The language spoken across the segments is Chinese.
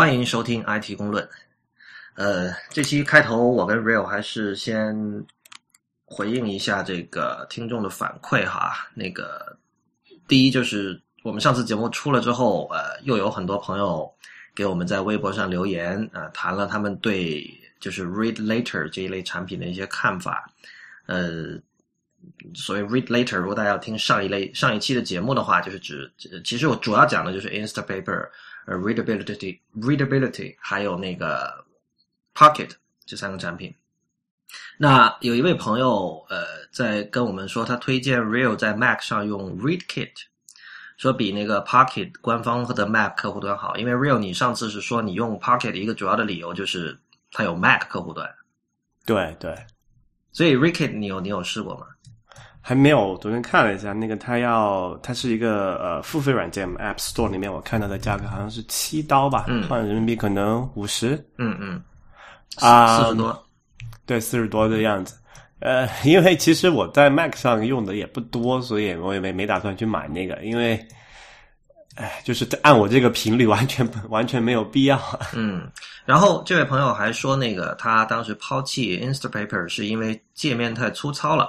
欢迎收听 IT 公论。呃，这期开头我跟 Real 还是先回应一下这个听众的反馈哈。那个第一就是我们上次节目出了之后，呃，又有很多朋友给我们在微博上留言啊、谈了他们对就是 Read Later 这一类产品的一些看法。呃，所谓 Read Later，如果大家要听上一类上一期的节目的话，就是指其实我主要讲的就是 Instapaper。呃，readability、readability，还有那个 Pocket 这三个产品。那有一位朋友呃在跟我们说，他推荐 Real 在 Mac 上用 ReadKit，说比那个 Pocket 官方的 Mac 客户端好。因为 Real 你上次是说你用 Pocket 一个主要的理由就是它有 Mac 客户端。对对，所以 ReadKit 你有你有试过吗？还没有，昨天看了一下，那个它要它是一个呃付费软件，App Store 里面我看到的价格好像是七刀吧，嗯换人民币可能五十嗯嗯，啊，四十多。对，四十多的样子。呃，因为其实我在 Mac 上用的也不多，所以我也没没打算去买那个，因为，哎，就是按我这个频率，完全完全没有必要。嗯，然后这位朋友还说，那个他当时抛弃 Instapaper 是因为界面太粗糙了。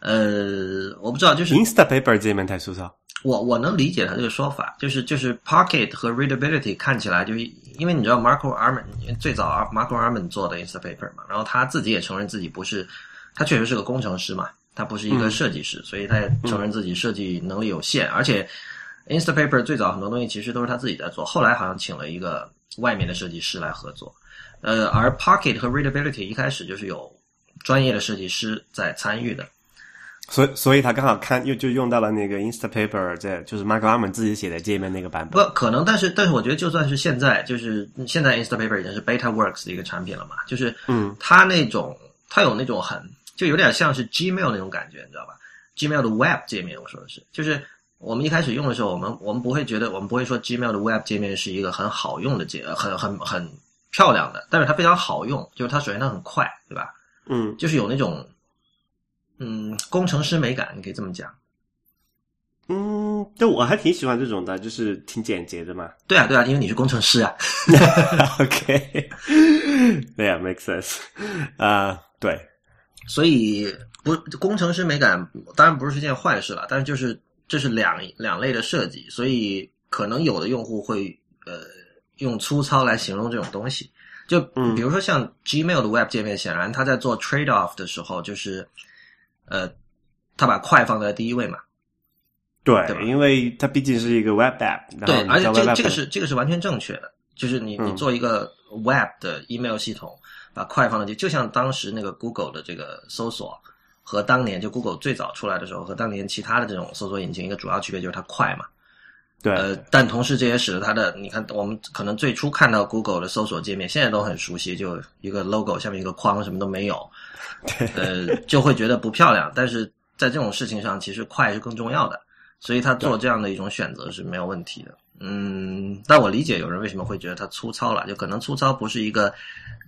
呃，我不知道，就是 Instapaper 这一面太粗糙。我我能理解他这个说法，就是就是 Pocket 和 Readability 看起来就是因为你知道 Marco Arman 最早 Marco Arman 做的 Instapaper 嘛，然后他自己也承认自己不是，他确实是个工程师嘛，他不是一个设计师，所以他也承认自己设计能力有限，而且 Instapaper 最早很多东西其实都是他自己在做，后来好像请了一个外面的设计师来合作，呃，而 Pocket 和 Readability 一开始就是有专业的设计师在参与的。所以，所以他刚好看又就用到了那个 Instapaper，在就是 Mark Arman 自己写的界面那个版本。不可能，但是但是我觉得就算是现在，就是现在 Instapaper 已经是 BetaWorks 的一个产品了嘛，就是嗯，它那种它有那种很就有点像是 Gmail 那种感觉，你知道吧？Gmail 的 Web 界面，我说的是，就是我们一开始用的时候，我们我们不会觉得我们不会说 Gmail 的 Web 界面是一个很好用的界，很很很漂亮的，但是它非常好用，就是它首先它很快，对吧？嗯，就是有那种嗯工程师美感，你可以这么讲。嗯，就我还挺喜欢这种的，就是挺简洁的嘛。对啊，对啊，因为你是工程师啊。OK，对啊，make sense。啊，对，所以不工程师美感当然不是件坏事了，但是就是这是两两类的设计，所以可能有的用户会呃用粗糙来形容这种东西。就嗯比如说像 Gmail 的 Web 界面，显然它在做 trade off 的时候，就是呃，他把快放在第一位嘛。对，对因为它毕竟是一个 Web App，对，而且这个这个是这个是完全正确的，就是你你嗯做一个 Web 的 email 系统，把快放在第，就像当时那个 Google 的这个搜索和当年就 Google 最早出来的时候和当年其他的这种搜索引擎一个主要区别就是它快嘛。对，呃，但同时这也使得它的，你看我们可能最初看到 Google 的搜索界面，现在都很熟悉，就一个 logo 下面一个框，什么都没有，对，呃，就会觉得不漂亮。但是在这种事情上，其实快是更重要的，所以他做这样的一种选择是没有问题的。嗯，但我理解有人为什么会觉得它粗糙了，就可能粗糙不是一个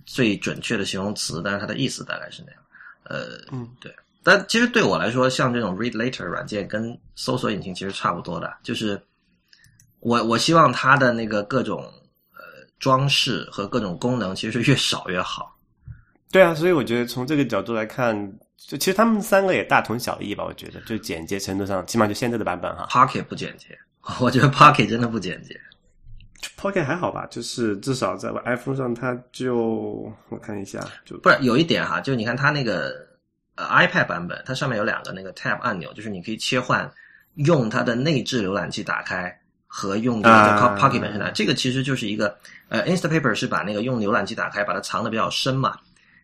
最准确的形容词，但是它的意思大概是那样。呃，嗯，对。但其实对我来说，像这种 Read Later 软件跟搜索引擎其实差不多的，就是我我希望它的那个各种呃装饰和各种功能其实是越少越好。对啊，所以我觉得从这个角度来看，就其实他们三个也大同小异吧。我觉得就简洁程度上，起码就现在的版本哈 Pocket 不简洁，我觉得 Pocket 真的不简洁。，Pocket 还好吧，就是至少在 iPhone 上，它就我看一下，就不是有一点哈，就你看它那个呃 iPad 版本，它上面有两个那个 Tab 按钮，就是你可以切换用它的内置浏览器打开和用这个啊 Pocket 本身的。这个其实就是一个呃 Instapaper 是把那个用浏览器打开，把它藏的比较深嘛。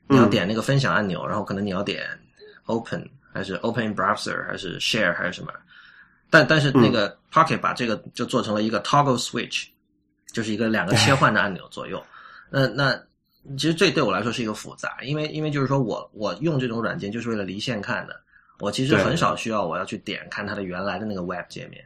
你要嗯点那个分享按钮，然后可能你要点 Open 还是 Open Browser 还是 Share 还是什么，但但是那个 Pocket 把这个就做成了一个 Toggle Switch，就是一个两个切换的按钮左右。那那其实这对我来说是一个复杂，因为因为就是说我我用这种软件就是为了离线看的，我其实很少需要我要去点看它的原来的那个 Web 界面。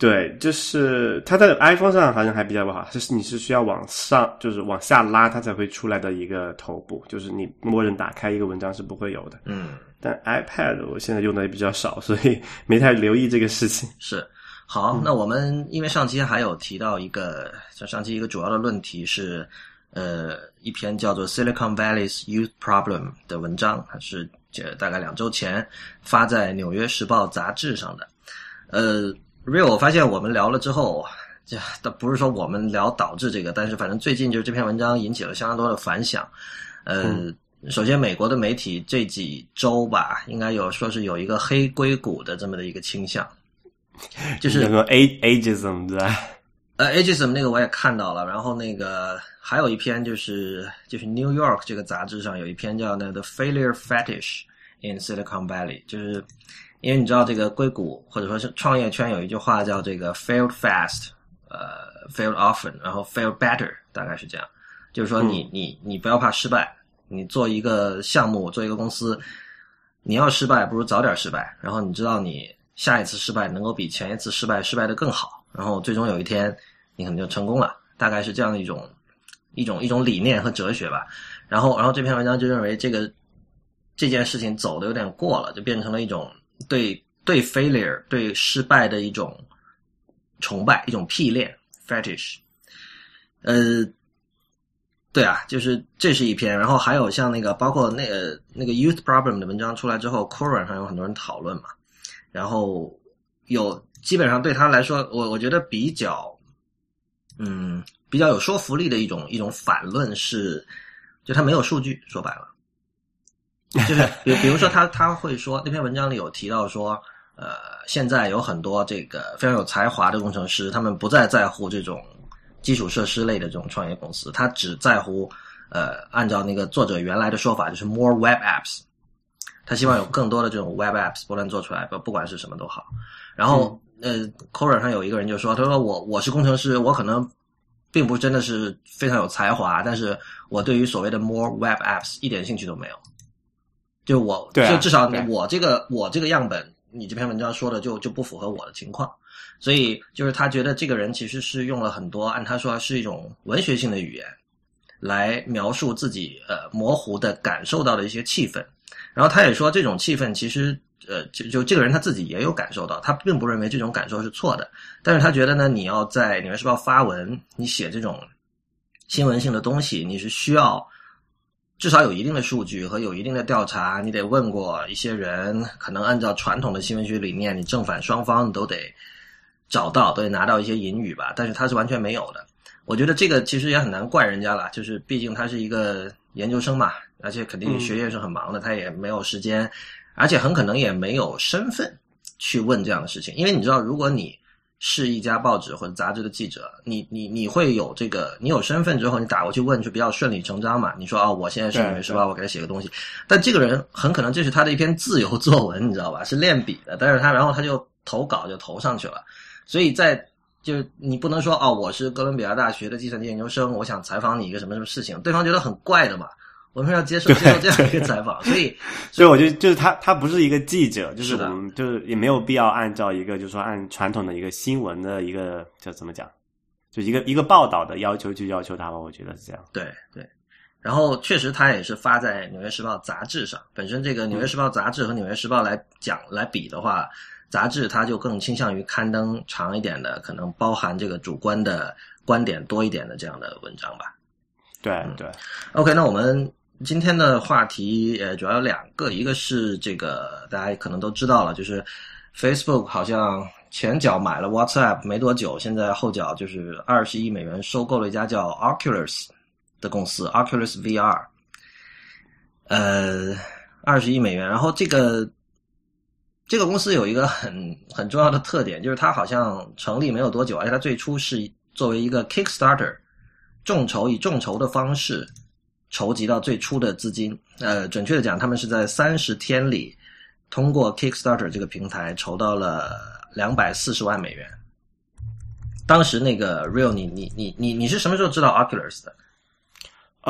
对，就是它在 iPhone 上好像还比较不好，就是你是需要往上，就是往下拉，它才会出来的一个头部，就是你默认打开一个文章是不会有的。嗯，但 iPad 我现在用的也比较少，所以 没太留意这个事情。是。好，那我们因为上期还有提到一个，就上期一个主要的论题是，呃，一篇叫做《Silicon Valley's Youth Problem》的文章，它是这大概两周前发在《纽约时报》杂志上的。呃，Real，我发现我们聊了之后，这倒不是说我们聊导致这个，但是反正最近就是这篇文章引起了相当多的反响。呃，首先美国的媒体这几周吧，应该有说是有一个黑硅谷的这么的一个倾向。就是那个 ageism 对吧？呃，ageism 那个我也看到了，然后那个还有一篇就是就是 New York 这个杂志上有一篇叫那个 The Failure Fetish in Silicon Valley，就是因为你知道这个硅谷或者说是创业圈有一句话叫这个 failed fast，呃，failed often，然后 failed better，大概是这样，就是说你你你不要怕失败，你做一个项目做一个公司，你要失败不如早点失败，然后你知道你。下一次失败能够比前一次失败失败的更好，然后最终有一天你可能就成功了，大概是这样的一种一种一种理念和哲学吧。然后，然后这篇文章就认为这个这件事情走的有点过了，就变成了一种对对 failure 对失败的一种崇拜，一种癖恋 fetish。呃，对啊，就是这是一篇，然后还有像那个包括那个那个 youth problem 的文章出来之后 c o r e 上有很多人讨论嘛。然后有基本上对他来说，我我觉得比较，嗯，比较有说服力的一种一种反论是，就他没有数据，说白了，就是 比比如说他他会说那篇文章里有提到说，呃，现在有很多这个非常有才华的工程师，他们不再在乎这种基础设施类的这种创业公司，他只在乎呃，按照那个作者原来的说法，就是 more web apps。他希望有更多的这种 web apps 不断做出来，不不管是什么都好。然后，呃 c o r a 上有一个人就说：“他说我我是工程师，我可能并不真的是非常有才华，但是我对于所谓的 more web apps 一点兴趣都没有。就我，对就至少我这个我这个样本，你这篇文章说的就就不符合我的情况。所以，就是他觉得这个人其实是用了很多按他说是一种文学性的语言来描述自己呃模糊的感受到的一些气氛。”然后他也说，这种气氛其实，呃，就就这个人他自己也有感受到，他并不认为这种感受是错的，但是他觉得呢，你要在《纽约时报》发文，你写这种新闻性的东西，你是需要至少有一定的数据和有一定的调查，你得问过一些人，可能按照传统的新闻学理念，你正反双方你都得找到，都得拿到一些引语吧，但是他是完全没有的。我觉得这个其实也很难怪人家了，就是毕竟他是一个研究生嘛。而且肯定学业是很忙的，他也没有时间，而且很可能也没有身份去问这样的事情。因为你知道，如果你是一家报纸或者杂志的记者，你你你会有这个，你有身份之后，你打过去问就比较顺理成章嘛。你说啊，我现在是纽约时报，我给他写个东西。但这个人很可能这是他的一篇自由作文，你知道吧？是练笔的，但是他然后他就投稿就投上去了。所以在就是你不能说哦，我是哥伦比亚大学的计算机研究生，我想采访你一个什么什么事情，对方觉得很怪的嘛。我们要接受接受这样一个采访，所以所以我觉得就是他他不是一个记者，就是我们就是也没有必要按照一个就是说按传统的一个新闻的一个叫怎么讲，就一个一个报道的要求去要求他吧，我觉得是这样。对对，然后确实他也是发在《纽约时报》杂志上，本身这个《纽约时报》杂志和《纽约时报》来讲来比的话，杂志它就更倾向于刊登长一点的，可能包含这个主观的观点多一点的这样的文章吧。对对，OK，那我们。今天的话题呃主要有两个，一个是这个大家可能都知道了，就是 Facebook 好像前脚买了 WhatsApp 没多久，现在后脚就是二十亿美元收购了一家叫 Oculus 的公司，Oculus VR，呃，二十亿美元。然后这个这个公司有一个很很重要的特点，就是它好像成立没有多久，而且它最初是作为一个 Kickstarter 众筹以众筹的方式。筹集到最初的资金，呃，准确的讲，他们是在三十天里，通过 Kickstarter 这个平台筹到了两百四十万美元。当时那个 Real，你你你你你是什么时候知道 Oculus 的？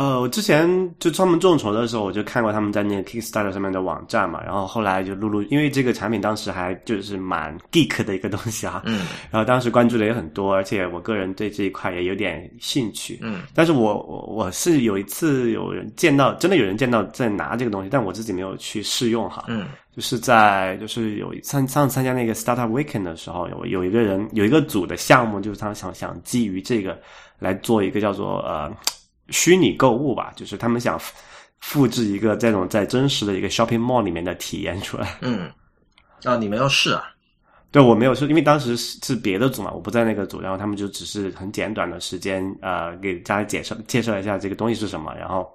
呃，我之前就专门众筹的时候，我就看过他们在那个 Kickstarter 上面的网站嘛，然后后来就陆陆，因为这个产品当时还就是蛮 geek 的一个东西啊，嗯，然后当时关注的也很多，而且我个人对这一块也有点兴趣，嗯，但是我我我是有一次有人见到，真的有人见到在拿这个东西，但我自己没有去试用哈，嗯，就是在就是有上上次参加那个 Startup Weekend 的时候，有有一个人有一个组的项目，就是他想想基于这个来做一个叫做呃。虚拟购物吧，就是他们想复制一个这种在真实的一个 shopping mall 里面的体验出来。嗯，啊，你没有试啊？对，我没有试，因为当时是别的组嘛，我不在那个组，然后他们就只是很简短的时间，呃，给大家介绍介绍一下这个东西是什么。然后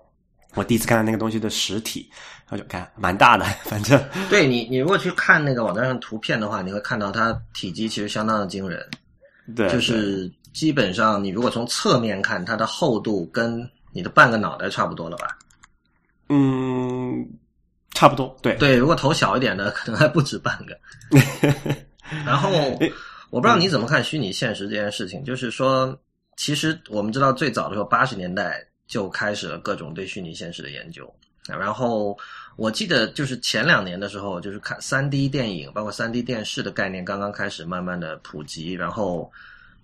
我第一次看到那个东西的实体，然后就看蛮大的，反正对你，你如果去看那个网站上图片的话，你会看到它体积其实相当的惊人。对，就是基本上你如果从侧面看，它的厚度跟你的半个脑袋差不多了吧？嗯，差不多。对对，如果头小一点的，可能还不止半个。然后我不知道你怎么看虚拟现实这件事情，就是说，其实我们知道最早的时候，八十年代就开始了各种对虚拟现实的研究。然后我记得就是前两年的时候，就是看三 D 电影，包括三 D 电视的概念刚刚开始慢慢的普及。然后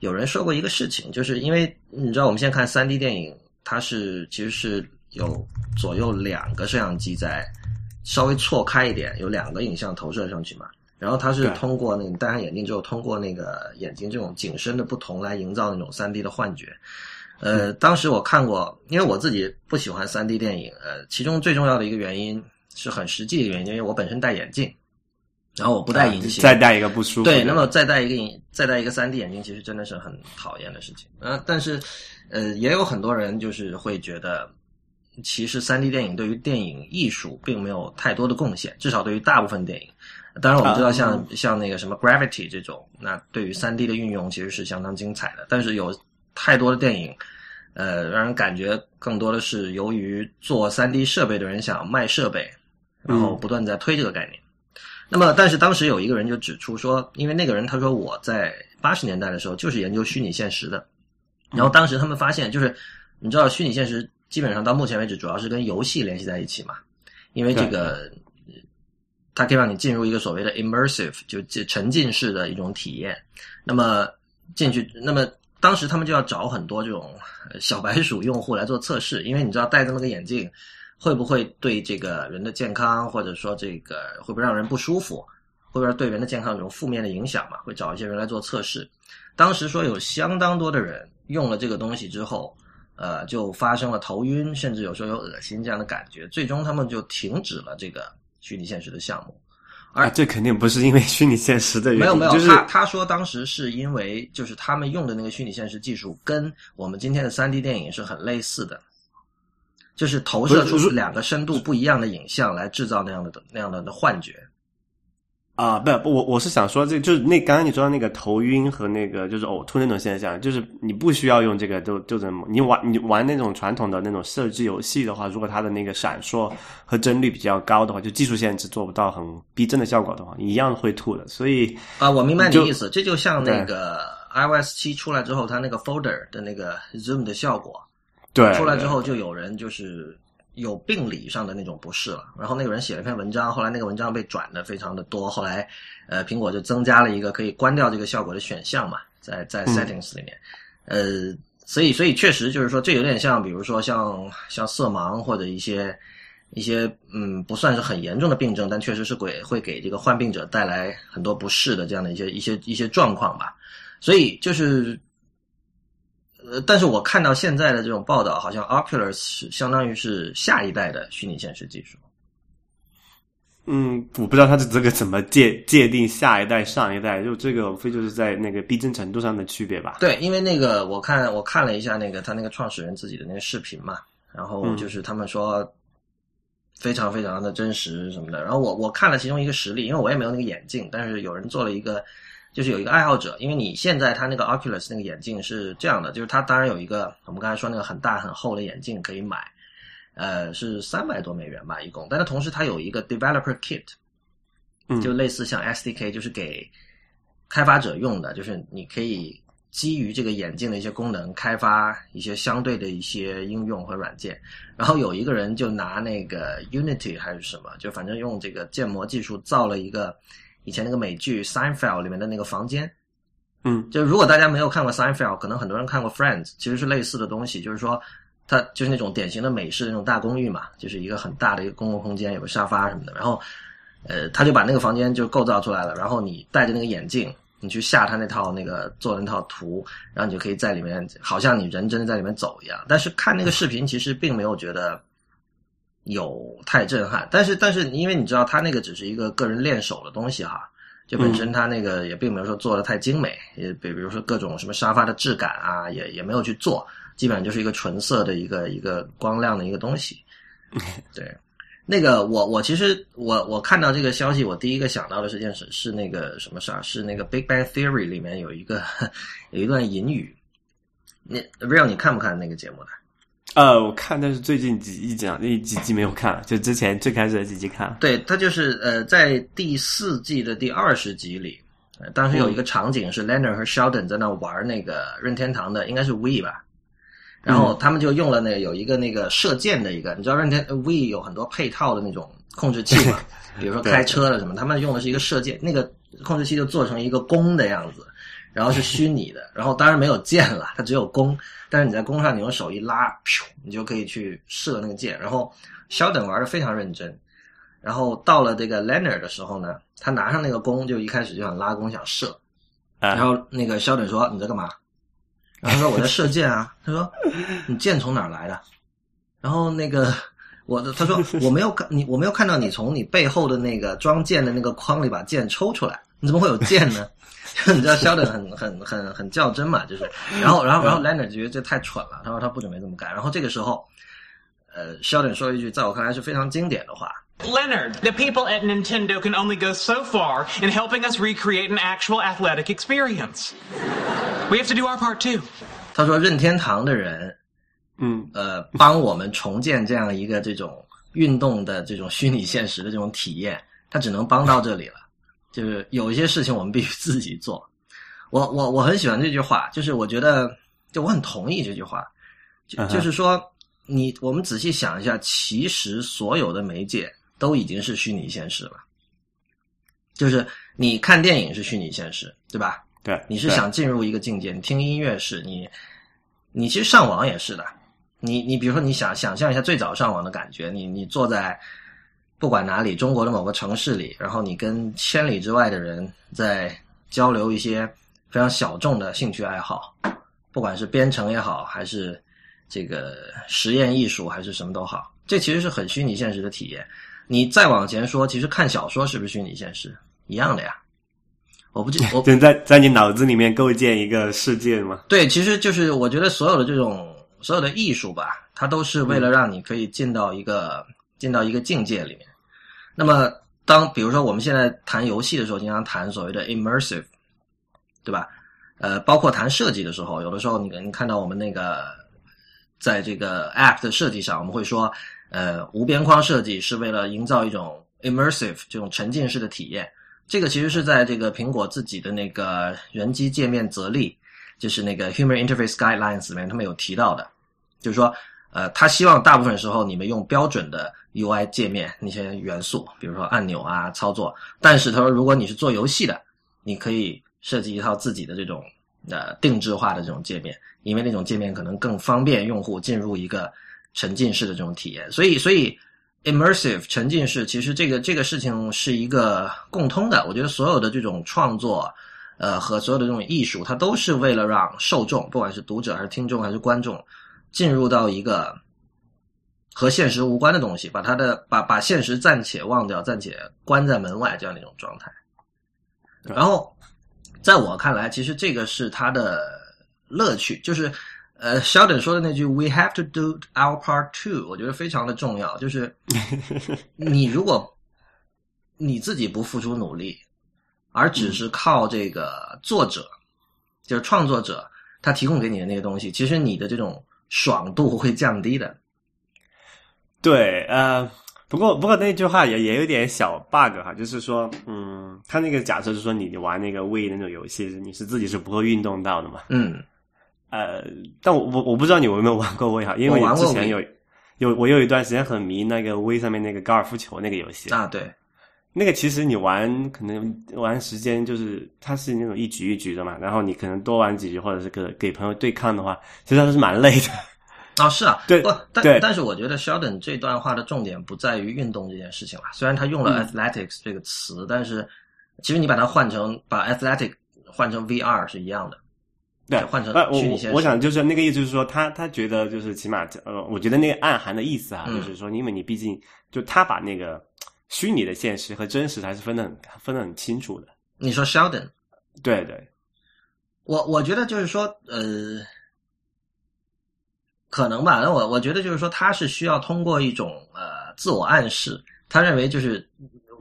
有人说过一个事情，就是因为你知道我们现在看三 D 电影，它是其实是有左右两个摄像机在稍微错开一点，有两个影像投射上去嘛。然后它是通过那个戴上眼镜之后，通过那个眼睛这种景深的不同来营造那种三 D 的幻觉。呃，当时我看过，因为我自己不喜欢三 D 电影，呃，其中最重要的一个原因是很实际的原因，因为我本身戴眼镜，然后我不戴隐形，再戴一个不舒服。对，那么再戴一个隐，再戴一个三 D 眼镜，其实真的是很讨厌的事情。呃，但是，呃，也有很多人就是会觉得，其实三 D 电影对于电影艺术并没有太多的贡献，至少对于大部分电影。当然，我们知道像像那个什么 Gravity 这种，那对于三 D 的运用其实是相当精彩的，但是有太多的电影。呃，让人感觉更多的是由于做三 D 设备的人想卖设备，然后不断在推这个概念。那么，但是当时有一个人就指出说，因为那个人他说我在八十年代的时候就是研究虚拟现实的，然后当时他们发现，就是你知道虚拟现实基本上到目前为止主要是跟游戏联系在一起嘛，因为这个它可以让你进入一个所谓的 immersive 就沉浸式的一种体验。那么进去，那么。当时他们就要找很多这种小白鼠用户来做测试，因为你知道戴这么个眼镜会不会对这个人的健康，或者说这个会不会让人不舒服，会不会对人的健康有种负面的影响嘛？会找一些人来做测试。当时说有相当多的人用了这个东西之后，呃，就发生了头晕，甚至有时候有恶心这样的感觉，最终他们就停止了这个虚拟现实的项目。而这肯定不是因为 虚拟现实的原因，没有没有，就是他他说当时是因为就是他们用的那个虚拟现实技术跟我们今天的三 D 电影是很类似的，就是投射出两个深度不一样的影像来制造那样的那样的的幻觉。啊，不不，我我是想说，这就是那刚刚你说的那个头晕和那个就是呕吐那种现象，就是你不需要用这个，就就怎么你玩你玩那种传统的那种射击游戏的话，如果它的那个闪烁和帧率比较高的话，就技术限制做不到很逼真的效果的话，一样会吐的。所以啊，我明白你的意思，这就像那个 iOS 七出来之后，它那个 folder 的那个 zoom 的效果，对，出来之后就有人就是。有病理上的那种不适了，然后那个人写了一篇文章，后来那个文章被转的非常的多，后来，呃，苹果就增加了一个可以关掉这个效果的选项嘛，在在 settings 里面，呃，所以所以确实就是说，这有点像，比如说像像色盲或者一些一些嗯不算是很严重的病症，但确实是会会给这个患病者带来很多不适的这样的一些一些一些状况吧，所以就是。呃，但是我看到现在的这种报道，好像 Oculus 是相当于是下一代的虚拟现实技术。嗯，我不知道它是这个怎么界界定下一代、上一代，就这个无非就是在那个逼真程度上的区别吧。对，因为那个我看我看了一下那个他那个创始人自己的那个视频嘛，然后就是他们说非常非常的真实什么的，然后我我看了其中一个实例，因为我也没有那个眼镜，但是有人做了一个。就是有一个爱好者，因为你现在他那个 Oculus 那个眼镜是这样的，就是它当然有一个我们刚才说那个很大很厚的眼镜可以买，呃，是三百多美元吧一共，但它同时它有一个 Developer Kit，就类似像 SDK，就是给开发者用的，就是你可以基于这个眼镜的一些功能，开发一些相对的一些应用和软件。然后有一个人就拿那个 Unity 还是什么，就反正用这个建模技术造了一个以前那个美剧《Seinfeld》里面的那个房间。嗯，就如果大家没有看过《Seinfeld》，可能很多人看过《Friends》，其实是类似的东西，就是说它就是那种典型的美式的那种大公寓嘛，就是一个很大的一个公共空间，有个沙发什么的。然后，呃，他就把那个房间就构造出来了，然后你戴着那个眼镜。你去下他那套那个做的那套图，然后你就可以在里面，好像你人真的在里面走一样。但是看那个视频，其实并没有觉得有太震撼。但是，但是因为你知道，他那个只是一个个人练手的东西哈，就本身他那个也并没有说做的太精美，也比比如说各种什么沙发的质感啊，也也没有去做，基本上就是一个纯色的一个一个光亮的一个东西，对。那个我我其实我我看到这个消息，我第一个想到的是件事是那个什么事儿？是那个《Big Bang Theory》里面有一个 有一段引语。那 Real，你看不看那个节目的？呃，我看，但是最近几一讲那几集没有看，就之前最开始的几集看。对他就是呃，在第四季的第二十集里，当时有一个场景是 Leonard 和 Sheldon 在那玩那个任天堂的，应该是 We 吧。然后他们就用了那个有一个那个射箭的一个，你知道任天 We 有很多配套的那种控制器嘛，比如说开车的什么，他们用的是一个射箭，那个控制器就做成一个弓的样子，然后是虚拟的，然后当然没有箭了，它只有弓，但是你在弓上你用手一拉，噗，你就可以去射那个箭。然后肖等玩的非常认真，然后到了这个 Leonard 的时候呢，他拿上那个弓就一开始就想拉弓想射，然后那个肖等说你在干嘛？然后说我在射箭啊，他说你箭从哪儿来的？然后那个我他说我没有看你我没有看到你从你背后的那个装箭的那个筐里把箭抽出来，你怎么会有剑呢？你知道肖 n 很很很很较真嘛，就是，然后然后然后 Leonard 觉得这太蠢了，他说他不准备这么干。然后这个时候，呃，肖顿说一句在我看来是非常经典的话。Leonard, the people at Nintendo can only go so far in helping us recreate an actual athletic experience. We have to do our part too. 他说：“任天堂的人，嗯，呃，帮我们重建这样一个这种运动的这种虚拟现实的这种体验，他只能帮到这里了。就是有一些事情我们必须自己做。我我我很喜欢这句话，就是我觉得，就我很同意这句话，就就是说，你我们仔细想一下，其实所有的媒介。”都已经是虚拟现实了，就是你看电影是虚拟现实，对吧？对，你是想进入一个境界，你听音乐是你，你其实上网也是的。你你比如说，你想想象一下最早上网的感觉，你你坐在不管哪里，中国的某个城市里，然后你跟千里之外的人在交流一些非常小众的兴趣爱好，不管是编程也好，还是这个实验艺术，还是什么都好，这其实是很虚拟现实的体验。你再往前说，其实看小说是不是虚拟现实一样的呀？我不记，我在在你脑子里面构建一个世界吗？对，其实就是我觉得所有的这种所有的艺术吧，它都是为了让你可以进到一个进到一个境界里面。那么，当比如说我们现在谈游戏的时候，经常谈所谓的 immersive，对吧？呃，包括谈设计的时候，有的时候你你看到我们那个在这个 app 的设计上，我们会说。呃，无边框设计是为了营造一种 immersive 这种沉浸式的体验。这个其实是在这个苹果自己的那个人机界面则例，就是那个 Human Interface Guidelines 里面他们有提到的，就是说，呃，他希望大部分时候你们用标准的 UI 界面那些元素，比如说按钮啊、操作。但是他说，如果你是做游戏的，你可以设计一套自己的这种呃定制化的这种界面，因为那种界面可能更方便用户进入一个。沉浸式的这种体验，所以所以 immersive 沉浸式其实这个这个事情是一个共通的。我觉得所有的这种创作，呃，和所有的这种艺术，它都是为了让受众，不管是读者还是听众还是观众，进入到一个和现实无关的东西，把他的把把现实暂且忘掉，暂且关在门外这样的一种状态。然后，在我看来，其实这个是他的乐趣，就是。呃，Sheldon 说的那句 “We have to do our part too”，我觉得非常的重要。就是 你如果你自己不付出努力，而只是靠这个作者，就是创作者他提供给你的那个东西，其实你的这种爽度会降低的。对，呃，不过不过那句话也也有点小 bug 哈，就是说，嗯，他那个假设是说你玩那个 Wii 那种游戏，你是自己是不会运动到的嘛？嗯，呃，但我我我不知道你有没有玩过 Wii 哈，因为我之前有有我有一段时间很迷那个 Wii 上面那个高尔夫球那个游戏啊，对，那个其实你玩可能玩时间就是它是那种一局一局的嘛，然后你可能多玩几局或者是给给朋友对抗的话，其实还是蛮累的。啊，是啊，对 不，但对但是我觉得 Sheldon 这段话的重点不在于运动这件事情了。虽然他用了嗯 athletics 这个词，但是其实你把它换成把 athletic 换成 VR 是一样的。对，换成虚拟现实我我想就是那个意思，就是说他他觉得就是起码呃，我觉得那个暗含的意思啊，嗯就是说，因为你毕竟就他把那个虚拟的现实和真实还是分得很分得很清楚的。你说 Sheldon，对对，我我觉得就是说，呃，可能吧。那我我觉得就是说，他是需要通过一种呃自我暗示，他认为就是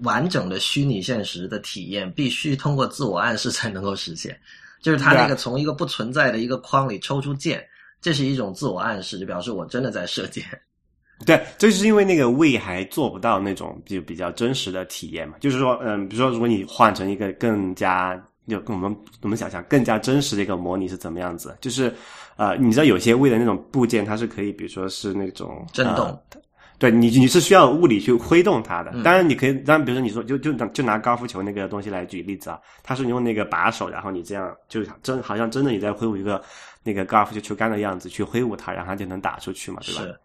完整的虚拟现实的体验必须通过自我暗示才能够实现。就是他那个从一个不存在的一个框里抽出剑，这是一种自我暗示，就表示我真的在射箭。对，就是因为那个胃还做不到那种就比较真实的体验嘛，就是说，嗯，比如说，如果你换成一个更加就跟我们我们想象更加真实的一个模拟是怎么样子，就是呃，你知道有些胃的那种部件，它是可以，比如说是那种震动呃对你，你是需要物理去挥动它的。嗯当然，你可以，当然，比如说你说，就就就拿高尔夫球那个东西来举例子啊，它是用那个把手，然后你这样就真好像真的你在挥舞一个那个高尔夫球球杆的样子去挥舞它，然后它就能打出去嘛，对吧？是，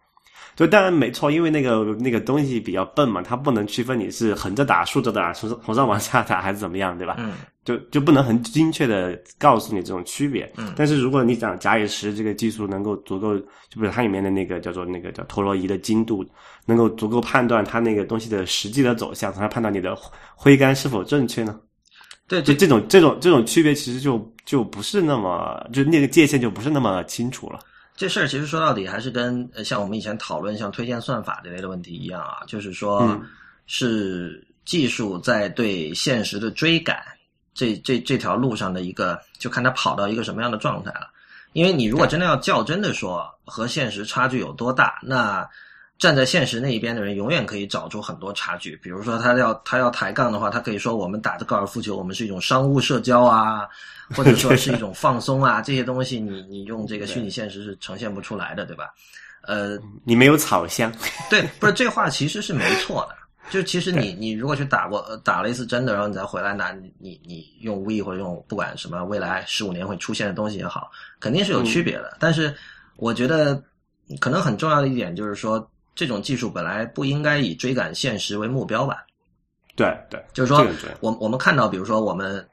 对，当然没错，因为那个那个东西比较笨嘛，它不能区分你是横着打、竖着打、从从上往下打还是怎么样，对吧？嗯就就不能很精确的告诉你这种区别。嗯但是如果你讲假以时这个技术能够足够，就比如它里面的那个叫做那个叫陀螺仪的精度，能够足够判断它那个东西的实际的走向，从而判断你的挥杆是否正确呢？对，这就这种这种这种区别其实就就不是那么，就那个界限就不是那么清楚了。这事儿其实说到底还是跟呃像我们以前讨论像推荐算法这类的问题一样啊，就是说嗯是技术在对现实的追赶这这这条路上的一个，就看它跑到一个什么样的状态了。因为你如果真的要较真的说和现实差距有多大，那站在现实那一边的人永远可以找出很多差距。比如说他要他要抬杠的话，他可以说我们打的高尔夫球，我们是一种商务社交啊，或者说是一种放松啊，这些东西你你用这个虚拟现实是呈现不出来的，对吧？呃，你没有草香，对，不是这话其实是没错的。就其实你你如果去打过呃打了一次真的，然后你再回来拿你你你用 We 或者用不管什么未来十五年会出现的东西也好，肯定是有区别的。但是我觉得可能很重要的一点就是说，这种技术本来不应该以追赶现实为目标吧。对对，就是说我我们看到，比如说我们，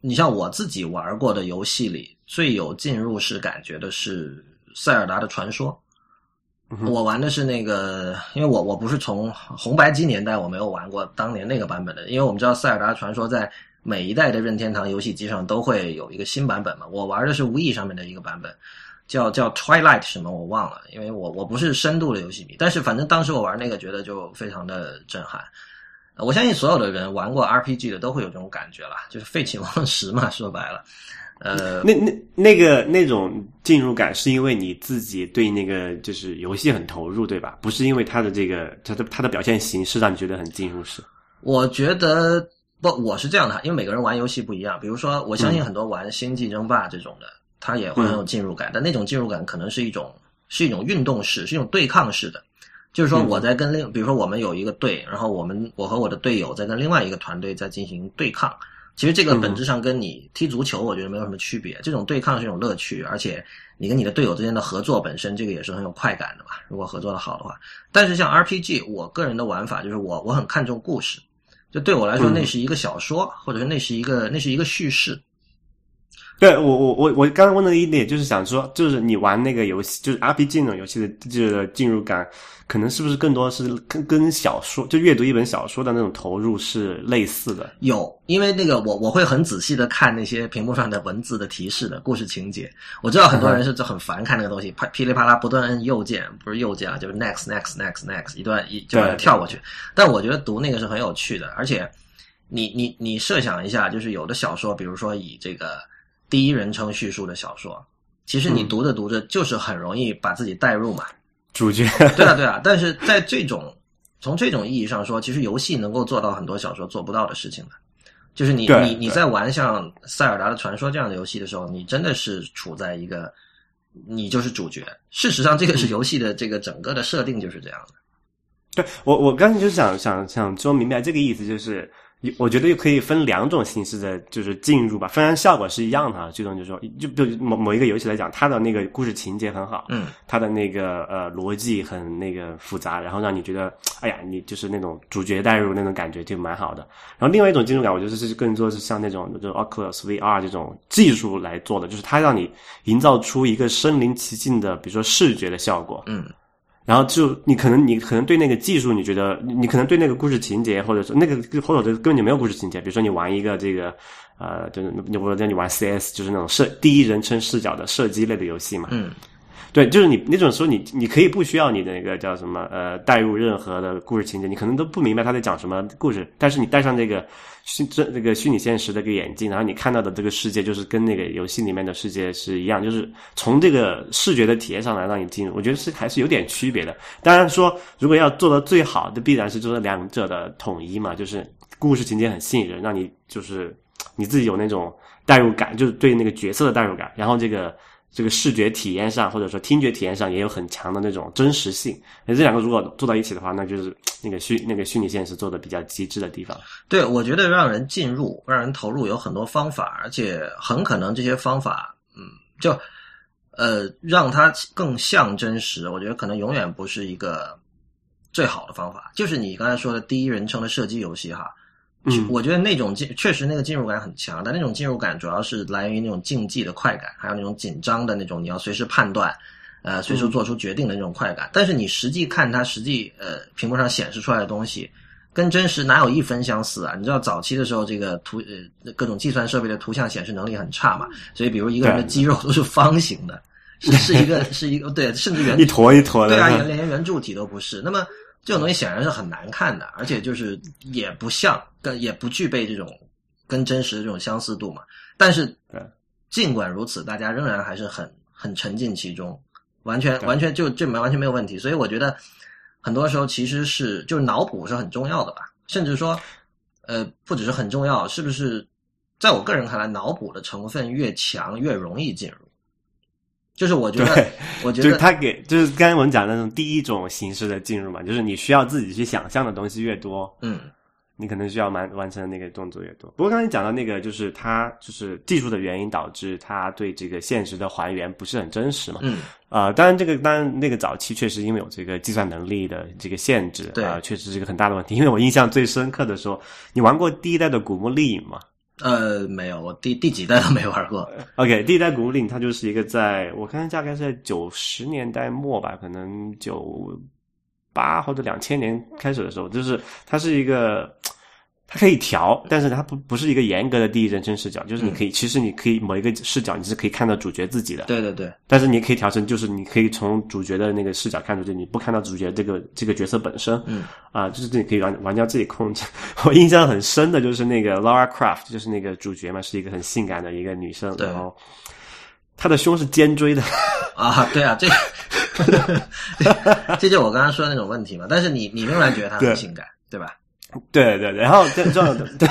你像我自己玩过的游戏里，最有进入式感觉的是《塞尔达的传说》。我玩的是那个，因为我我不是从红白机年代我没有玩过当年那个版本的，因为我们知道《塞尔达传说》在每一代的任天堂游戏机上都会有一个新版本嘛。我玩的是无 e 上面的一个版本，叫叫 Twilight 什么我忘了，因为我我不是深度的游戏迷，但是反正当时我玩那个觉得就非常的震撼。呃我相信所有的人玩过 RPG 的都会有这种感觉啦，就是废寝忘食嘛，说白了，呃，那那那个那种进入感，是因为你自己对那个就是游戏很投入，对吧？不是因为它的这个它的它的表现形式让你觉得很进入式。我觉得不，我是这样的，因为每个人玩游戏不一样。比如说，我相信嗯很多玩《星际争霸》这种的，他也会很有进入感，但那种进入感可能是一种是一种运动式，是一种对抗式的。就是说，嗯我在跟另，比如说我们有一个队，然后我们我和我的队友在跟另外一个团队在进行对抗。其实这个嗯本质上跟你踢足球，我觉得没有什么区别。这种对抗是一种乐趣，而且你跟你的队友之间的合作本身，这个也是很有快感的嘛。如果合作的好的话，但是像 RPG，我个人的玩法就是我我很看重故事，就对我来说，嗯那是一个小说，或者是那是一个那是一个叙事。对我我我我刚刚问的一点就是想说，就是你玩那个游戏，就是 RPG 那种游戏的这个进入感，可能是不是更多是跟跟小说，就阅读一本小说的那种投入是类似的？有，因为那个我我会很仔细的看那些屏幕上的文字的提示的故事情节。我知道很多人是就很烦看那个东西，啪噼里啪啦不断按右键，不是右键啊，就是 next next next next 一段一就跳过去。但我觉得读那个是很有趣的，而且你你你设想一下，就是有的小说，比如说以这个第一人称叙述的小说，其实你嗯读着读着就是很容易把自己带入嘛。主角对啊，对啊，但是在这种从这种意义上说，其实游戏能够做到很多小说做不到的事情的。就是你你你在玩像《塞尔达的传说》这样的游戏的时候，你真的是处在一个你就是主角。事实上，这嗯个是游戏的这个整个的设定就是这样的。对我，我刚才就想想想说明白这个意思，就是我觉得可以分两种形式的，就是进入吧，虽然效果是一样的啊，最终就是说，就就某某一个游戏来讲，它的那个故事情节很好，嗯，它的那个呃逻辑很那个复杂，然后让你觉得，哎呀，你就是那种主角代入那种感觉就蛮好的。然后另外一种进入感，我觉得是更多是像那种就是 Oculus VR 这种技术来做的，就是它让你营造出一个身临其境的，比如说视觉的效果，嗯。然后就你可能你可能对那个技术，你觉得你可能对那个故事情节，或者说那个或者根本就没有故事情节。比如说你玩一个这个呃，就是你或者你玩 CS，就是那种射第一人称视角的射击类的游戏嘛。嗯，对，就是你那种时候你你可以不需要你的那个叫什么呃带入任何的故事情节，你可能都不明白他在讲什么故事，但是你戴上这个虚这这个虚拟现实的一个眼镜，然后你看到的这个世界就是跟那个游戏里面的世界是一样，就是从这个视觉的体验上来让你进入，我觉得是还是有点区别的。当然说，如果要做到最好，这必然是就是两者的统一嘛，就是故事情节很吸引人，让你就是你自己有那种代入感，就是对那个角色的代入感，然后这个。这个视觉体验上，或者说听觉体验上，也有很强的那种真实性。那这两个如果做到一起的话，那就是那个虚那个虚拟现实做的比较极致的地方。对，我觉得让人进入、让人投入有很多方法，而且很可能这些方法，嗯，就呃让它更像真实。我觉得可能永远不是一个最好的方法。就是你刚才说的第一人称的射击游戏，哈，嗯我觉得那种进确实那个进入感很强，但那种进入感主要是来源于那种竞技的快感，还有那种紧张的那种你要随时判断。呃，随时做出决定的那种快感，但是你实际看它实际呃屏幕上显示出来的东西，跟真实哪有一分相似啊？你知道早期的时候，这个图呃各种计算设备的图像显示能力很差嘛，所以比如一个人的肌肉都是方形的，是是一个是一个对，甚至圆 一坨一坨的。对啊，连连圆柱体都不是。那么这种东西显然是很难看的，而且就是也不像，跟也不具备这种跟真实的这种相似度嘛。但是尽管如此，大家仍然还是很很沉浸其中，完全完全就这没完全没有问题。所以我觉得很多时候其实是就是脑补是很重要的吧，甚至说呃不只是很重要，是不是？在我个人看来，脑补的成分越强，越容易进入。就是我觉得对，我觉得他给，就是刚才我们讲的那种第一种形式的进入嘛，就是你需要自己去想象的东西越多，嗯你可能需要完完成的那个动作越多。不过刚才讲到那个，就是它就是技术的原因导致它对这个现实的还原不是很真实嘛。嗯啊、当然这个当然那个早期确实因为有这个计算能力的这个限制，对啊、确实是一个很大的问题。因为我印象最深刻的时候，你玩过第一代的古墓丽影吗？呃没有，我第第几代都没玩过。OK，第一代古墓丽影它就是一个在我看大概是在九十年代末吧，可能九八或者两千年开始的时候，就是它是一个。它可以调，但是它不不是一个严格的第一人称视角，就是你可以，其实你可以某一个视角你是可以看到主角自己的，对对对，但是你可以调成，就是你可以从主角的那个视角看出去，你不看到主角这个这个角色本身，嗯啊，就是你可以玩玩家自己控制。我印象很深的就是那个 Laura Croft，就是那个主角嘛，是一个很性感的一个女生，然后她的胸是尖锥的，啊，对啊，这 这就我刚刚说的那种问题嘛。但是你你仍然觉得她很性感，对吧？对对，然后这这种对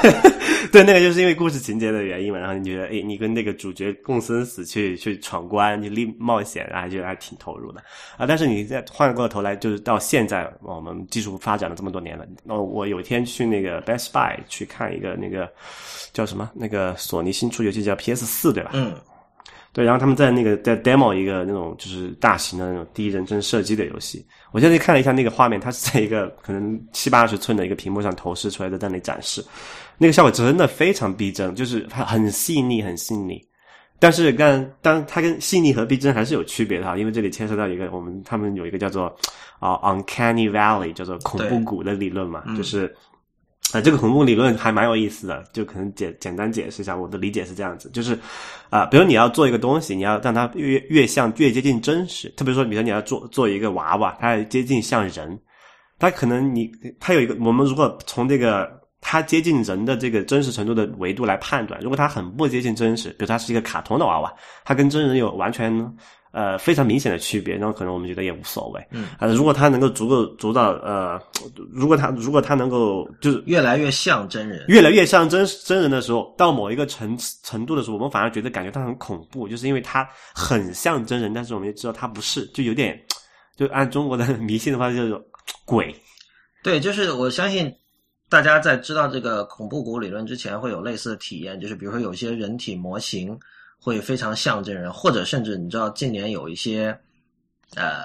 对那个就是因为故事情节的原因嘛，然后你觉得哎，你跟那个主角共生死去去闯关，去历冒险，然后觉得还挺投入的啊。但是你再换过头来，就是到现在我们技术发展了这么多年了，那我有一天去那个 Best Buy 去看一个那个叫什么那个索尼新出游戏叫 PS 四对吧？嗯对，然后他们在那个在 demo 一个那种就是大型的那种第一人称射击的游戏，我现在看了一下那个画面，它是在一个可能七八十寸的一个屏幕上投射出来的，在那里展示，那个效果真的非常逼真，就是它很细腻，很细腻。但是但当它跟细腻和逼真还是有区别的哈，因为这里牵涉到一个我们他们有一个叫做啊、uncanny valley 叫做恐怖谷的理论嘛，嗯就是。呃，这个恐怖理论还蛮有意思的，就可能简简单解释一下。我的理解是这样子，就是啊、比如你要做一个东西，你要让它越越像越接近真实。特别说，比如说你要做做一个娃娃，它接近像人，它可能你它有一个，我们如果从这个它接近人的这个真实程度的维度来判断。如果它很不接近真实，比如它是一个卡通的娃娃，它跟真人有完全呃非常明显的区别，那可能我们觉得也无所谓。嗯啊，如果它能够足够足到呃，如果它如果它能够就是越来越像真人。越来越像真真人的时候，到某一个程程度的时候，我们反而觉得感觉它很恐怖，就是因为它很像真人，但是我们也知道它不是，就有点就按中国的 迷信的话，就是鬼。对，就是我相信大家在知道这个恐怖谷理论之前，会有类似的体验，就是比如说有些人体模型会非常像真人，或者甚至你知道近年有一些呃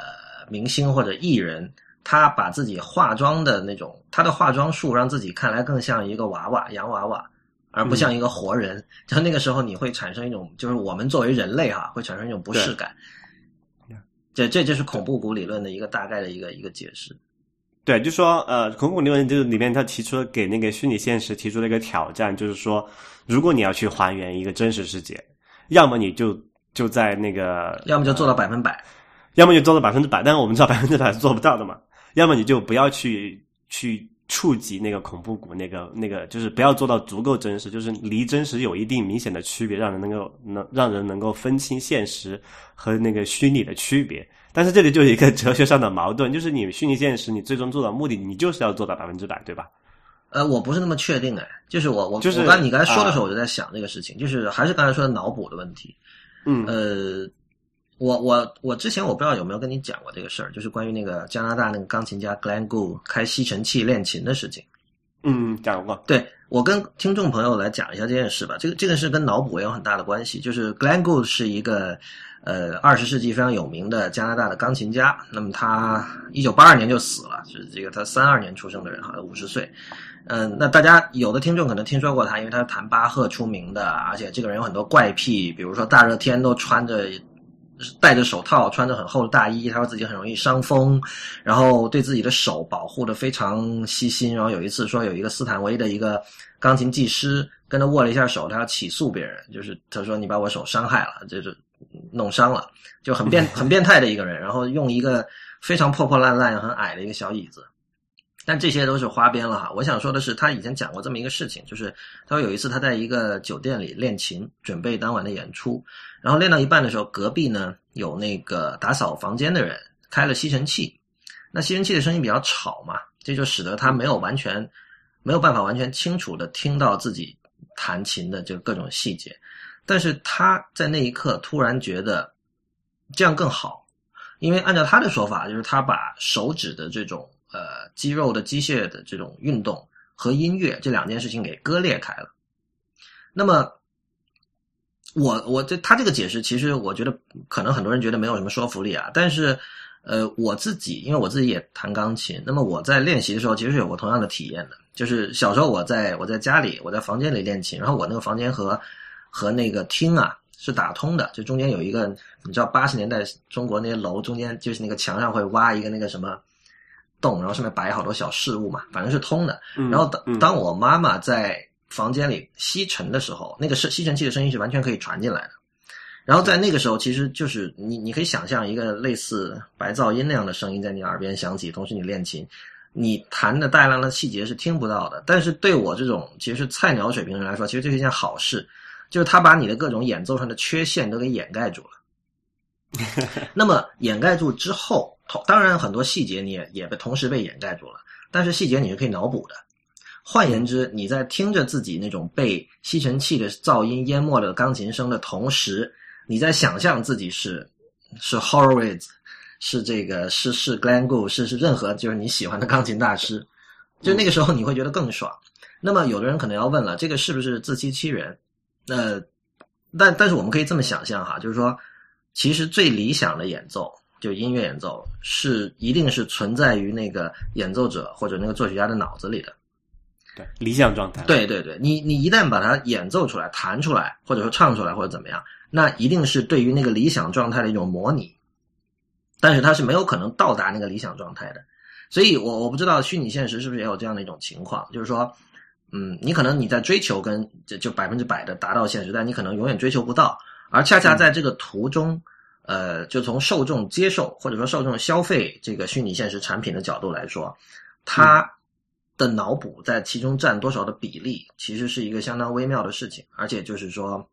明星或者艺人，他把自己化妆的那种他的化妆术让自己看来更像一个娃娃洋娃娃。而不像一个活人，就那个时候你会产生一种，就是我们作为人类哈，会产生一种不适感。这这就是恐怖谷理论的一个大概的一个一个解释。对，就说呃，恐怖谷理论就是里面他提出了给那个虚拟现实提出了一个挑战，就是说，如果你要去还原一个真实世界，要么你就就在那个，要么就做到百分百，要么就做到百分之百，但是我们知道百分之百是做不到的嘛。要么你就不要去去触及那个恐怖谷那个那个，就是不要做到足够真实，就是离真实有一定明显的区别，让人能够能让人能够分清现实和那个虚拟的区别。但是这里就有一个哲学上的矛盾，就是你虚拟现实，你最终做的目的，你就是要做到百分之百，对吧？呃，我不是那么确定哎，就是我我就是我刚你刚才说的时候，啊我就在想这个事情，就是还是刚才说的脑补的问题。嗯呃，我我我之前我不知道有没有跟你讲过这个事儿，就是关于那个加拿大那个钢琴家 Glenn Gould 开吸尘器练琴的事情。嗯，讲过，对我跟听众朋友来讲一下这件事吧。这个这个是跟脑补也有很大的关系。就是 Glenn Gould 是一个呃二十世纪非常有名的加拿大的钢琴家。那么他一九八二年就死了，是这个他三二年出生的人，好像五十岁。嗯，那大家有的听众可能听说过他，因为他是弹巴赫出名的，而且这个人有很多怪癖，比如说大热天都穿着戴着手套，穿着很厚的大衣，他说自己很容易伤风，然后对自己的手保护的非常细心。然后有一次说有一个斯坦威的一个钢琴技师跟他握了一下手，他要起诉别人，就是他说你把我手伤害了，就是弄伤了，就很变很变态的一个人。然后用一个非常破破烂烂、很矮的一个小椅子。但这些都是花边了哈。我想说的是，他以前讲过这么一个事情，就是他说有一次他在一个酒店里练琴，准备当晚的演出，然后练到一半的时候，隔壁呢有那个打扫房间的人开了吸尘器，那吸尘器的声音比较吵嘛，这就使得他没有完全没有办法完全清楚的听到自己弹琴的这个各种细节，但是他在那一刻突然觉得这样更好，因为按照他的说法，就是他把手指的这种呃肌肉的机械的这种运动和音乐这两件事情给割裂开了。那么，我我这他这个解释，其实我觉得可能很多人觉得没有什么说服力啊。但是，呃，我自己因为我自己也弹钢琴，那么我在练习的时候，其实有过同样的体验的。就是小时候我在我在家里，我在房间里练琴，然后我那个房间和和那个厅啊是打通的，就中间有一个，你知道八十年代中国那些楼中间就是那个墙上会挖一个那个什么洞，然后上面摆好多小饰物嘛，反正是通的。嗯然后当嗯当我妈妈在房间里吸尘的时候，那个是吸尘器的声音是完全可以传进来的。然后在那个时候，其实就是你你可以想象一个类似白噪音那样的声音在你耳边响起，同时你练琴，你弹的大量的细节是听不到的。但是对我这种其实是菜鸟水平人来说，其实这是一件好事，就是他把你的各种演奏上的缺陷都给掩盖住了。那么掩盖住之后，当然很多细节你也也被同时被掩盖住了，但是细节你是可以脑补的。换言之，你在听着自己那种被吸尘器的噪音淹没了钢琴声的同时，你在想象自己是是 Horowitz，是这个是是 Glenn Gould，是是任何就是你喜欢的钢琴大师，就那个时候你会觉得更爽。那么有的人可能要问了，这个是不是自欺欺人？呃，但但是我们可以这么想象哈，就是说，其实最理想的演奏，就音乐演奏，是一定是存在于那个演奏者或者那个作曲家的脑子里的。对理想状态，对对对，你你一旦把它演奏出来、弹出来，或者说唱出来，或者怎么样，那一定是对于那个理想状态的一种模拟，但是它是没有可能到达那个理想状态的。所以我我不知道虚拟现实是不是也有这样的一种情况，就是说，嗯，你可能你在追求跟就就百分之百的达到现实，但你可能永远追求不到，而恰恰在这个途中，呃，就从受众接受或者说受众消费这个虚拟现实产品的角度来说，它的脑补在其中占多少的比例，其实是一个相当微妙的事情。而且就是说，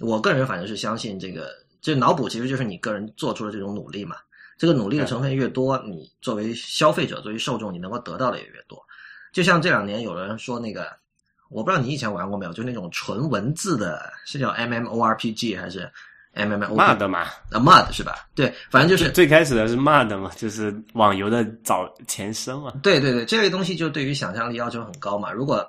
我个人反正是相信这个，这脑补其实就是你个人做出的这种努力嘛。这个努力的成分越多，你作为消费者、作为受众，你能够得到的也越多。就像这两年有人说那个，我不知道你以前玩过没有，就那种纯文字的，是叫 MMORPG 还是 MMO？骂的嘛，啊，MUD 是吧？对，反正就是最开始的是骂的嘛，就是网游的早前身嘛。对对对，这类东西就对于想象力要求很高嘛。如果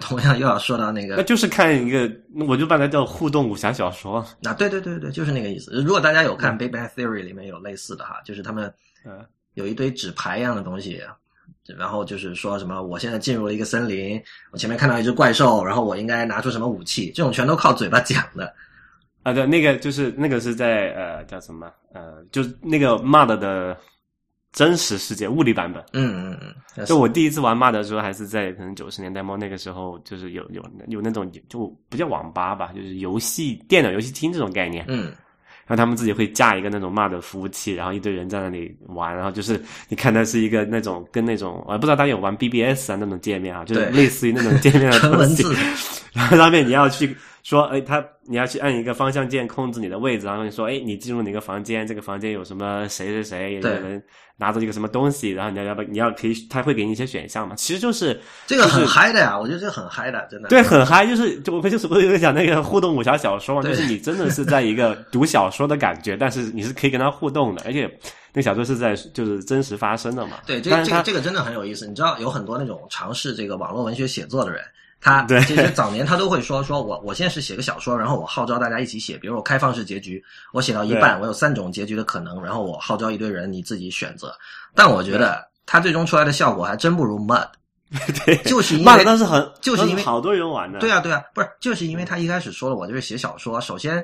同 样又要说到那个，那就是看一个，我就把它叫互动武侠小说。啊，对对对对，就是那个意思。如果大家有看《Big Bang Theory》里面有类似的哈，就是他们嗯有一堆纸牌一样的东西，然后就是说什么，我现在进入了一个森林，我前面看到一只怪兽，然后我应该拿出什么武器，这种全都靠嘴巴讲的。啊，对，那个就是那个是在呃叫什么呃，就是那个 MUD 的真实世界物理版本。嗯嗯嗯，就我第一次玩 MUD 的时候，还是在可能九十年代末那个时候，就是有有有那种就不叫网吧吧，就是游戏电脑游戏厅这种概念。嗯，然后他们自己会架一个那种 MUD 服务器，然后一堆人在那里玩，然后就是 你看它是一个那种跟那种我不知道大家有玩 BBS 啊那种界面啊，就是类似于那种界面的 东西。然后上面你要去说，哎，他你要去按一个方向键控制你的位置，然后你说，哎，你进入哪个房间，这个房间有什么谁谁谁，有对人拿着一个什么东西，然后你要要不你要可以，他会给你一些选项嘛，其实就是这个很嗨的呀，我觉得这个很嗨的，真的。对，很嗨，就是就我们就是我有讲那个互动武侠小说嘛，就是你真的是在一个读小说的感觉，但是你是可以跟他互动的，而且那个小说是在就是真实发生的嘛。对，这个这个这个真的很有意思。你知道有很多那种尝试这个网络文学写作的人，他 对其实早年他都会说，说我我现在是写个小说，然后我号召大家一起写，比如我开放式结局，我写到一半，我有三种结局的可能，然后我号召一堆人你自己选择。但我觉得他最终出来的效果还真不如 Mud，对，就是因为当时很，就是因为好多人玩的。对啊，对啊，不是，就是因为他一开始说了，我就是写小说，首先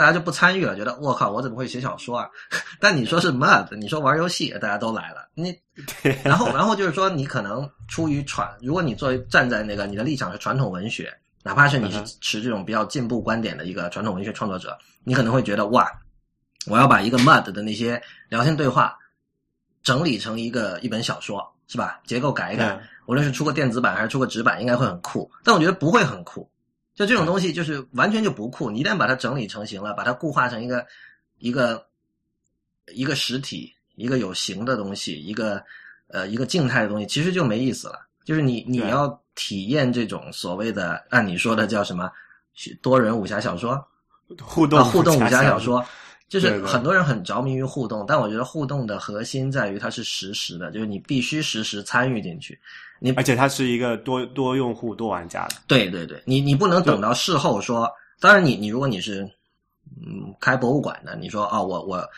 大家就不参与了，觉得我靠，我怎么会写小说啊？但你说是 mud，你说玩游戏，大家都来了，你，然后然后就是说，你可能出于传，如果你作为站在那个你的立场是传统文学，哪怕是你是持这种比较进步观点的一个传统文学创作者，你可能会觉得哇，我要把一个 mud 的那些聊天对话整理成一个一本小说，是吧？结构改一改，嗯无论是出个电子版还是出个纸版，应该会很酷。但我觉得不会很酷，就这种东西就是完全就不酷。你一旦把它整理成型了，把它固化成一个一个一个实体、一个有形的东西，一个呃一个静态的东西，其实就没意思了。就是你你要体验这种所谓的按你说的叫什么多人武侠小说，互动啊，互动武侠小小说，就是很多人很着迷于互动，但我觉得互动的核心在于它是实时的，就是你必须实时参与进去。你而且它是一个多多用户多玩家的。对对对，你你不能等到事后说，当然你你如果你是嗯开博物馆的，你说啊、我我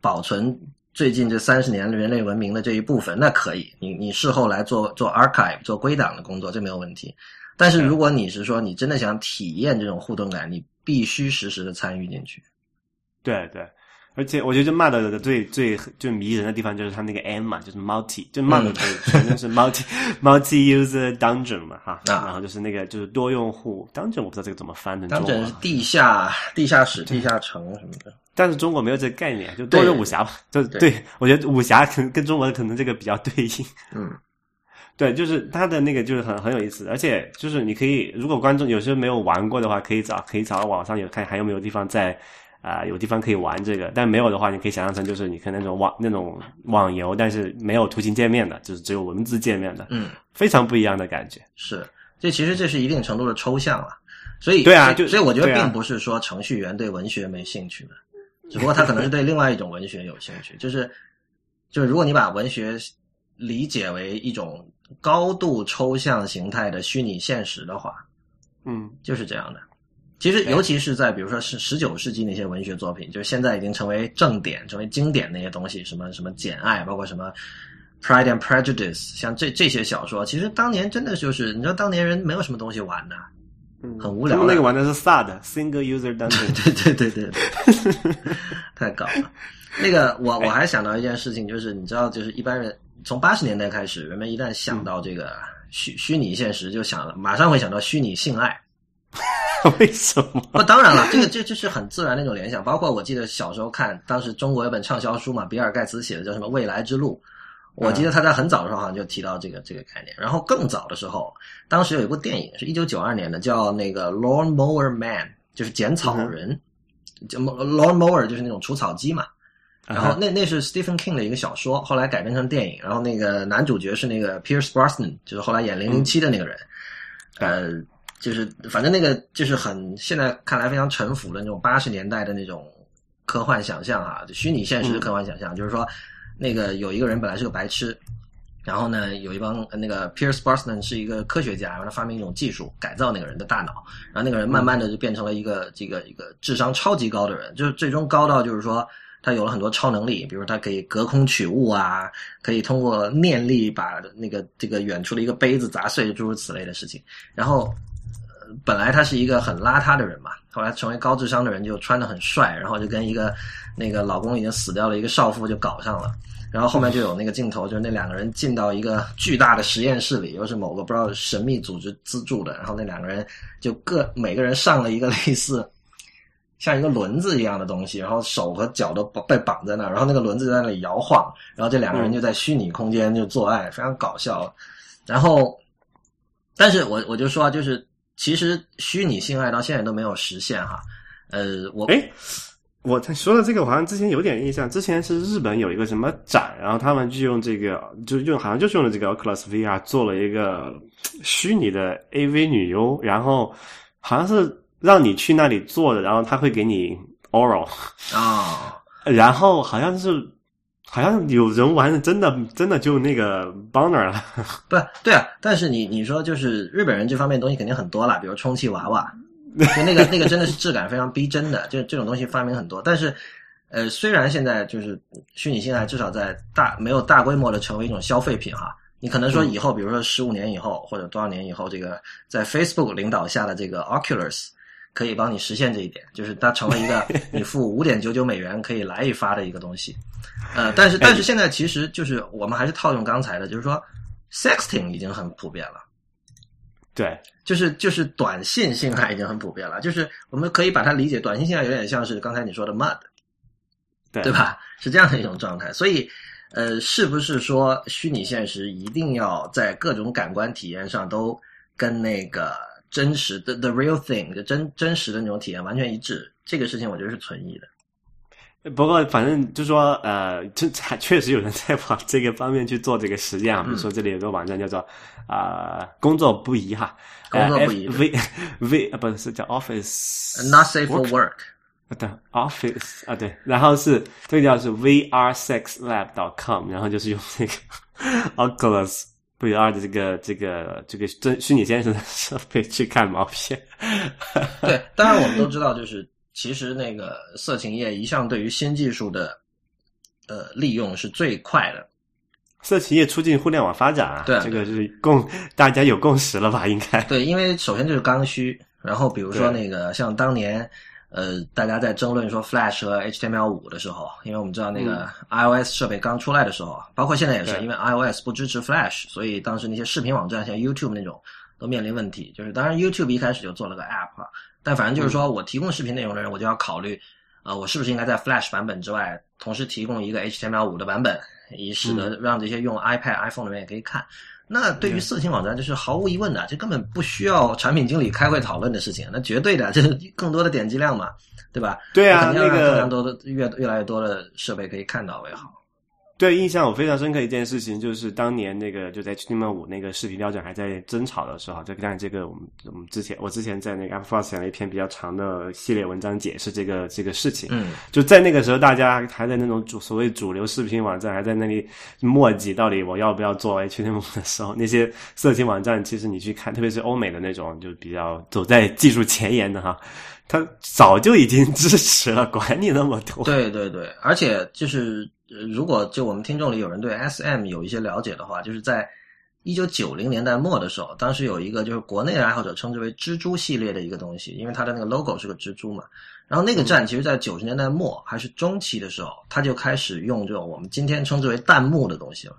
保存最近这三十年人类文明的这一部分，那可以，你你事后来做做 archive 做归档的工作，这没有问题。但是如果你是说你真的想体验这种互动感，你必须实时的参与进去。对对，而且我觉得这 MUD 的最最最迷人的地方就是它那个 M 嘛，就是 multi，就全称是 multi multi user dungeon 嘛哈，啊。然后就是那个就是多用户 dungeon，我不知道这个怎么翻成当中文。是地下地下室、地下城什么的。但是中国没有这个概念，就多人武侠吧，就对。对我觉得武侠可能跟中文可能这个比较对应。嗯，对，就是它的那个就是很很有意思，而且就是你可以，如果观众有些没有玩过的话，可以找可以找网上有看还有没有地方在啊、有地方可以玩这个，但没有的话，你可以想象成就是你看那种网那种网游，但是没有图形界面的，就是只有文字界面的，嗯，非常不一样的感觉。是，这其实这是一定程度的抽象了。所以，所以对啊就所以我觉得并不是说程序员对文学没兴趣的，只不过他可能是对另外一种文学有兴趣，就是就是如果你把文学理解为一种高度抽象形态的虚拟现实的话，嗯，就是这样的。其实，尤其是在比如说是十九世纪那些文学作品，就是现在已经成为正典、成为经典那些东西，什么什么《简爱》，包括什么《Pride and Prejudice》，像这这些小说，其实当年真的就是，你知道，当年人没有什么东西玩的，嗯很无聊的他们那个玩的是 SAD Single User Dungeon，对对对对对，太搞了。那个，我我还想到一件事情，就是你知道，就是一般人从八十年代开始，人们一旦想到这个虚虚拟现实，就想了，马上会想到虚拟性爱。为什么？不，当然了，这个这这是很自然的一种联想。包括我记得小时候看，当时中国有本畅销书嘛，比尔盖茨写的叫什么《未来之路》，我记得他在很早的时候好像就提到这个这个概念。然后更早的时候，当时有一部电影是一九九二年的，叫那个《Lawn Mower Man》，就是剪草人，就 Lawn Mower 就是那种除草机嘛。然后那那是 Stephen King 的一个小说，后来改编成电影。然后那个男主角是那个 Pierce Brosnan，就是后来演零零七的那个人。呃，就是反正那个就是很现在看来非常沉浮的那种八十年代的那种科幻想象啊，就虚拟现实的科幻想象。就是说，那个有一个人本来是个白痴，然后呢有一帮那个 Pierce Brosnan 是一个科学家，然后他发明一种技术改造那个人的大脑，然后那个人慢慢的就变成了一个这个一个智商超级高的人，就是最终高到就是说。他有了很多超能力，比如他可以隔空取物啊，可以通过念力把那个这个远处的一个杯子砸碎，诸如此类的事情。然后，本来他是一个很邋遢的人嘛，后来成为高智商的人，就穿的很帅，然后就跟一个那个老公已经死掉了一个少妇就搞上了。然后后面就有那个镜头，就是那两个人进到一个巨大的实验室里，又是某个不知道神秘组织资助的，然后那两个人就各每个人上了一个 类似。像一个轮子一样的东西，然后手和脚都被绑在那儿，然后那个轮子在那里摇晃，然后这两个人就在虚拟空间就做爱，非常搞笑。然后，但是我我就说，就是其实虚拟性爱到现在都没有实现哈。呃，我哎，我说的这个，我好像之前有点印象，之前是日本有一个什么展，然后他们就用这个，就用好像就是用了这个 Oculus VR 做了一个虚拟的 AV 女优，然后好像是。让你去那里坐的，然后他会给你 oral 啊，然后好像是好像有人玩的，真的真的就那个 boner 了。不对啊，但是你你说就是日本人这方面东西肯定很多了，比如充气娃娃，就那个 那个真的是质感非常逼真的，就这种东西发明很多。但是呃，虽然现在就是虚拟现在至少在大没有大规模的成为一种消费品哈，你可能说以后，比如说十五年以后或者多少年以后，这个在 Facebook 领导下的这个 Oculus。可以帮你实现这一点，就是它成为一个 你付五点九九美元可以来一发的一个东西。呃，但是但是现在其实就是我们还是套用刚才的，就是说，sexting 已经很普遍了。对，就是就是短信性爱已经很普遍了，就是我们可以把它理解，短信性爱有点像是刚才你说的 mud，对对吧？是这样的一种状态。所以，呃，是不是说虚拟现实一定要在各种感官体验上都跟那个？真实的 the real thing 就真真实的那种体验完全一致，这个事情我觉得是存疑的。不过反正就说呃，这确实有人在往这个方面去做这个实验啊。比如说这里有个网站叫做啊工作不宜哈，工作不宜 V V 啊不是叫 Office not safe for work 对 Office 啊对，然后是这个叫是 VRSexLab.com，然后就是用那个 Oculus。VR 的这个这个这个真虚拟先生的设备去看毛片，对，当然我们都知道，就是其实那个色情业一向对于新技术的呃利用是最快的。色情业促进互联网发展啊，对，这个是共大家有共识了吧？应该对，因为首先就是刚需，然后比如说那个像当年。呃，大家在争论说 Flash 和 HTML 五的时候，因为我们知道那个 iOS 设备刚出来的时候，包括现在也是，因为 iOS 不支持 Flash，所以当时那些视频网站像 YouTube 那种都面临问题。就是当然 YouTube 一开始就做了个 App，但反正就是说我提供视频内容的人，我就要考虑，呃，我是不是应该在 Flash 版本之外，同时提供一个 HTML 五的版本，以使得让这些用 iPad、iPhone 的人也可以看。那对于色情网站，就是毫无疑问的，这根本不需要产品经理开会讨论的事情。那绝对的，这是更多的点击量嘛，对吧？对啊，那个更加多的越越来越多的设备可以看到为好。对，印象我非常深刻一件事情，就是当年那个就在 HTML 五那个视频标准还在争吵的时候，就看这个我们我们之前我之前在那个 a p p e 写了一篇比较长的系列文章解释这个这个事情。嗯，就在那个时候，大家还在那种主所谓主流视频网站还在那里墨迹，到底我要不要做 HTML 的时候，那些色情网站其实你去看，特别是欧美的那种，就比较走在技术前沿的哈，他早就已经 支持了，管你那么多。对对对，而且就是。呃，如果就我们听众里有人对 SM 有一些了解的话，就是在一九九零年代末的时候，当时有一个就是国内的爱好者称之为“蜘蛛系列”的一个东西，因为它的那个 logo 是个蜘蛛嘛。然后那个站其实，在九十年代末还是中期的时候，它就开始用这种我们今天称之为弹幕的东西了。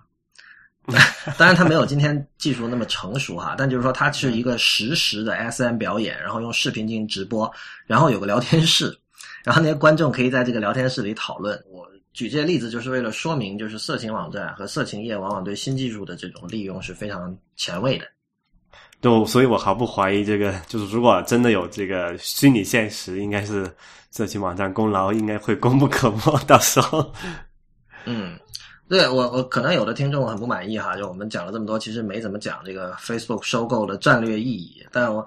当然，它没有今天技术那么成熟哈，但就是说，它是一个实时的 SM 表演，然后用视频进行直播，然后有个聊天室。然后那些观众可以在这个聊天室里讨论。我举这些例子就是为了说明，就是色情网站和色情业往往对新技术的这种利用是非常前卫的。就所以，我毫不怀疑这个，就是如果真的有这个虚拟现实，应该是色情网站功劳应该会功不可没。到时候，嗯，对我我可能有的听众很不满意哈，就我们讲了这么多，其实没怎么讲这个 Facebook 收购的战略意义。但我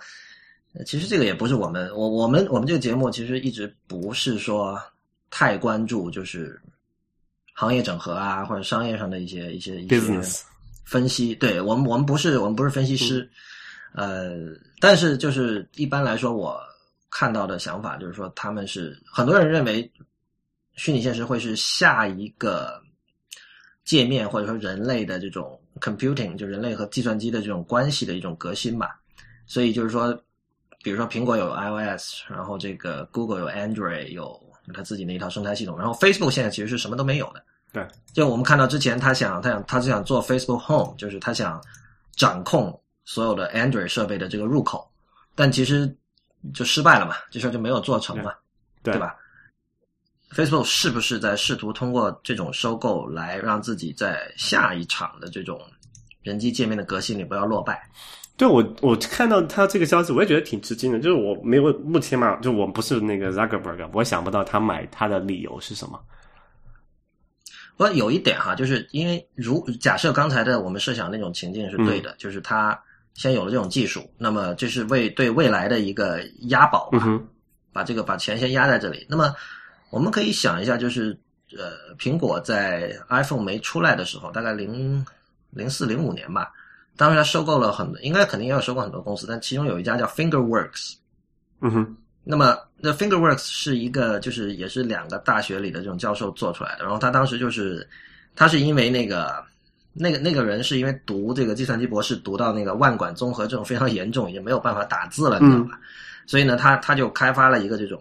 其实这个也不是我们我我们我们这个节目其实一直不是说太关注就是行业整合啊或者商业上的一些一些一些分析。对我们我们不是我们不是分析师。呃，但是就是一般来说，我看到的想法就是说，他们是很多人认为虚拟现实会是下一个界面，或者说人类的这种 computing，就人类和计算机的这种关系的一种革新吧。所以就是说，比如说苹果有 iOS，然后这个 Google 有 Android，有他自己那一套生态系统，然后 Facebook 现在其实是什么都没有的。对，就我们看到之前他想他想他是想做 Facebook Home，就是他想掌控。所有的 Android 设备的这个入口，但其实就失败了嘛，这事儿就没有做成嘛，对吧？Facebook 是不是在试图通过这种收购来让自己在下一场的这种人机界面的革新里不要落败？对我，我看到他这个消息，我也觉得挺吃惊的。就是我没有目前嘛，就我不是那个 Zuckerberg，我想不到他买他的理由是什么。我有一点哈，就是因为如假设刚才的我们设想那种情境是对的，就是他。先有了这种技术，那么这是为对未来的一个押宝吧，把这个把钱先压在这里。那么我们可以想一下，就是呃，苹果在 iPhone 没出来的时候，大概零零四零五年吧，当时它收购了很，应该肯定也有收购很多公司，但其中有一家叫 FingerWorks。嗯哼，那么那 FingerWorks 是一个就是也是两个大学里的这种教授做出来的，然后他当时就是他是因为那个。那个那个人是因为读这个计算机博士读到那个腕管综合症非常严重，已经没有办法打字了，你知道吧？所以呢，他他就开发了一个这种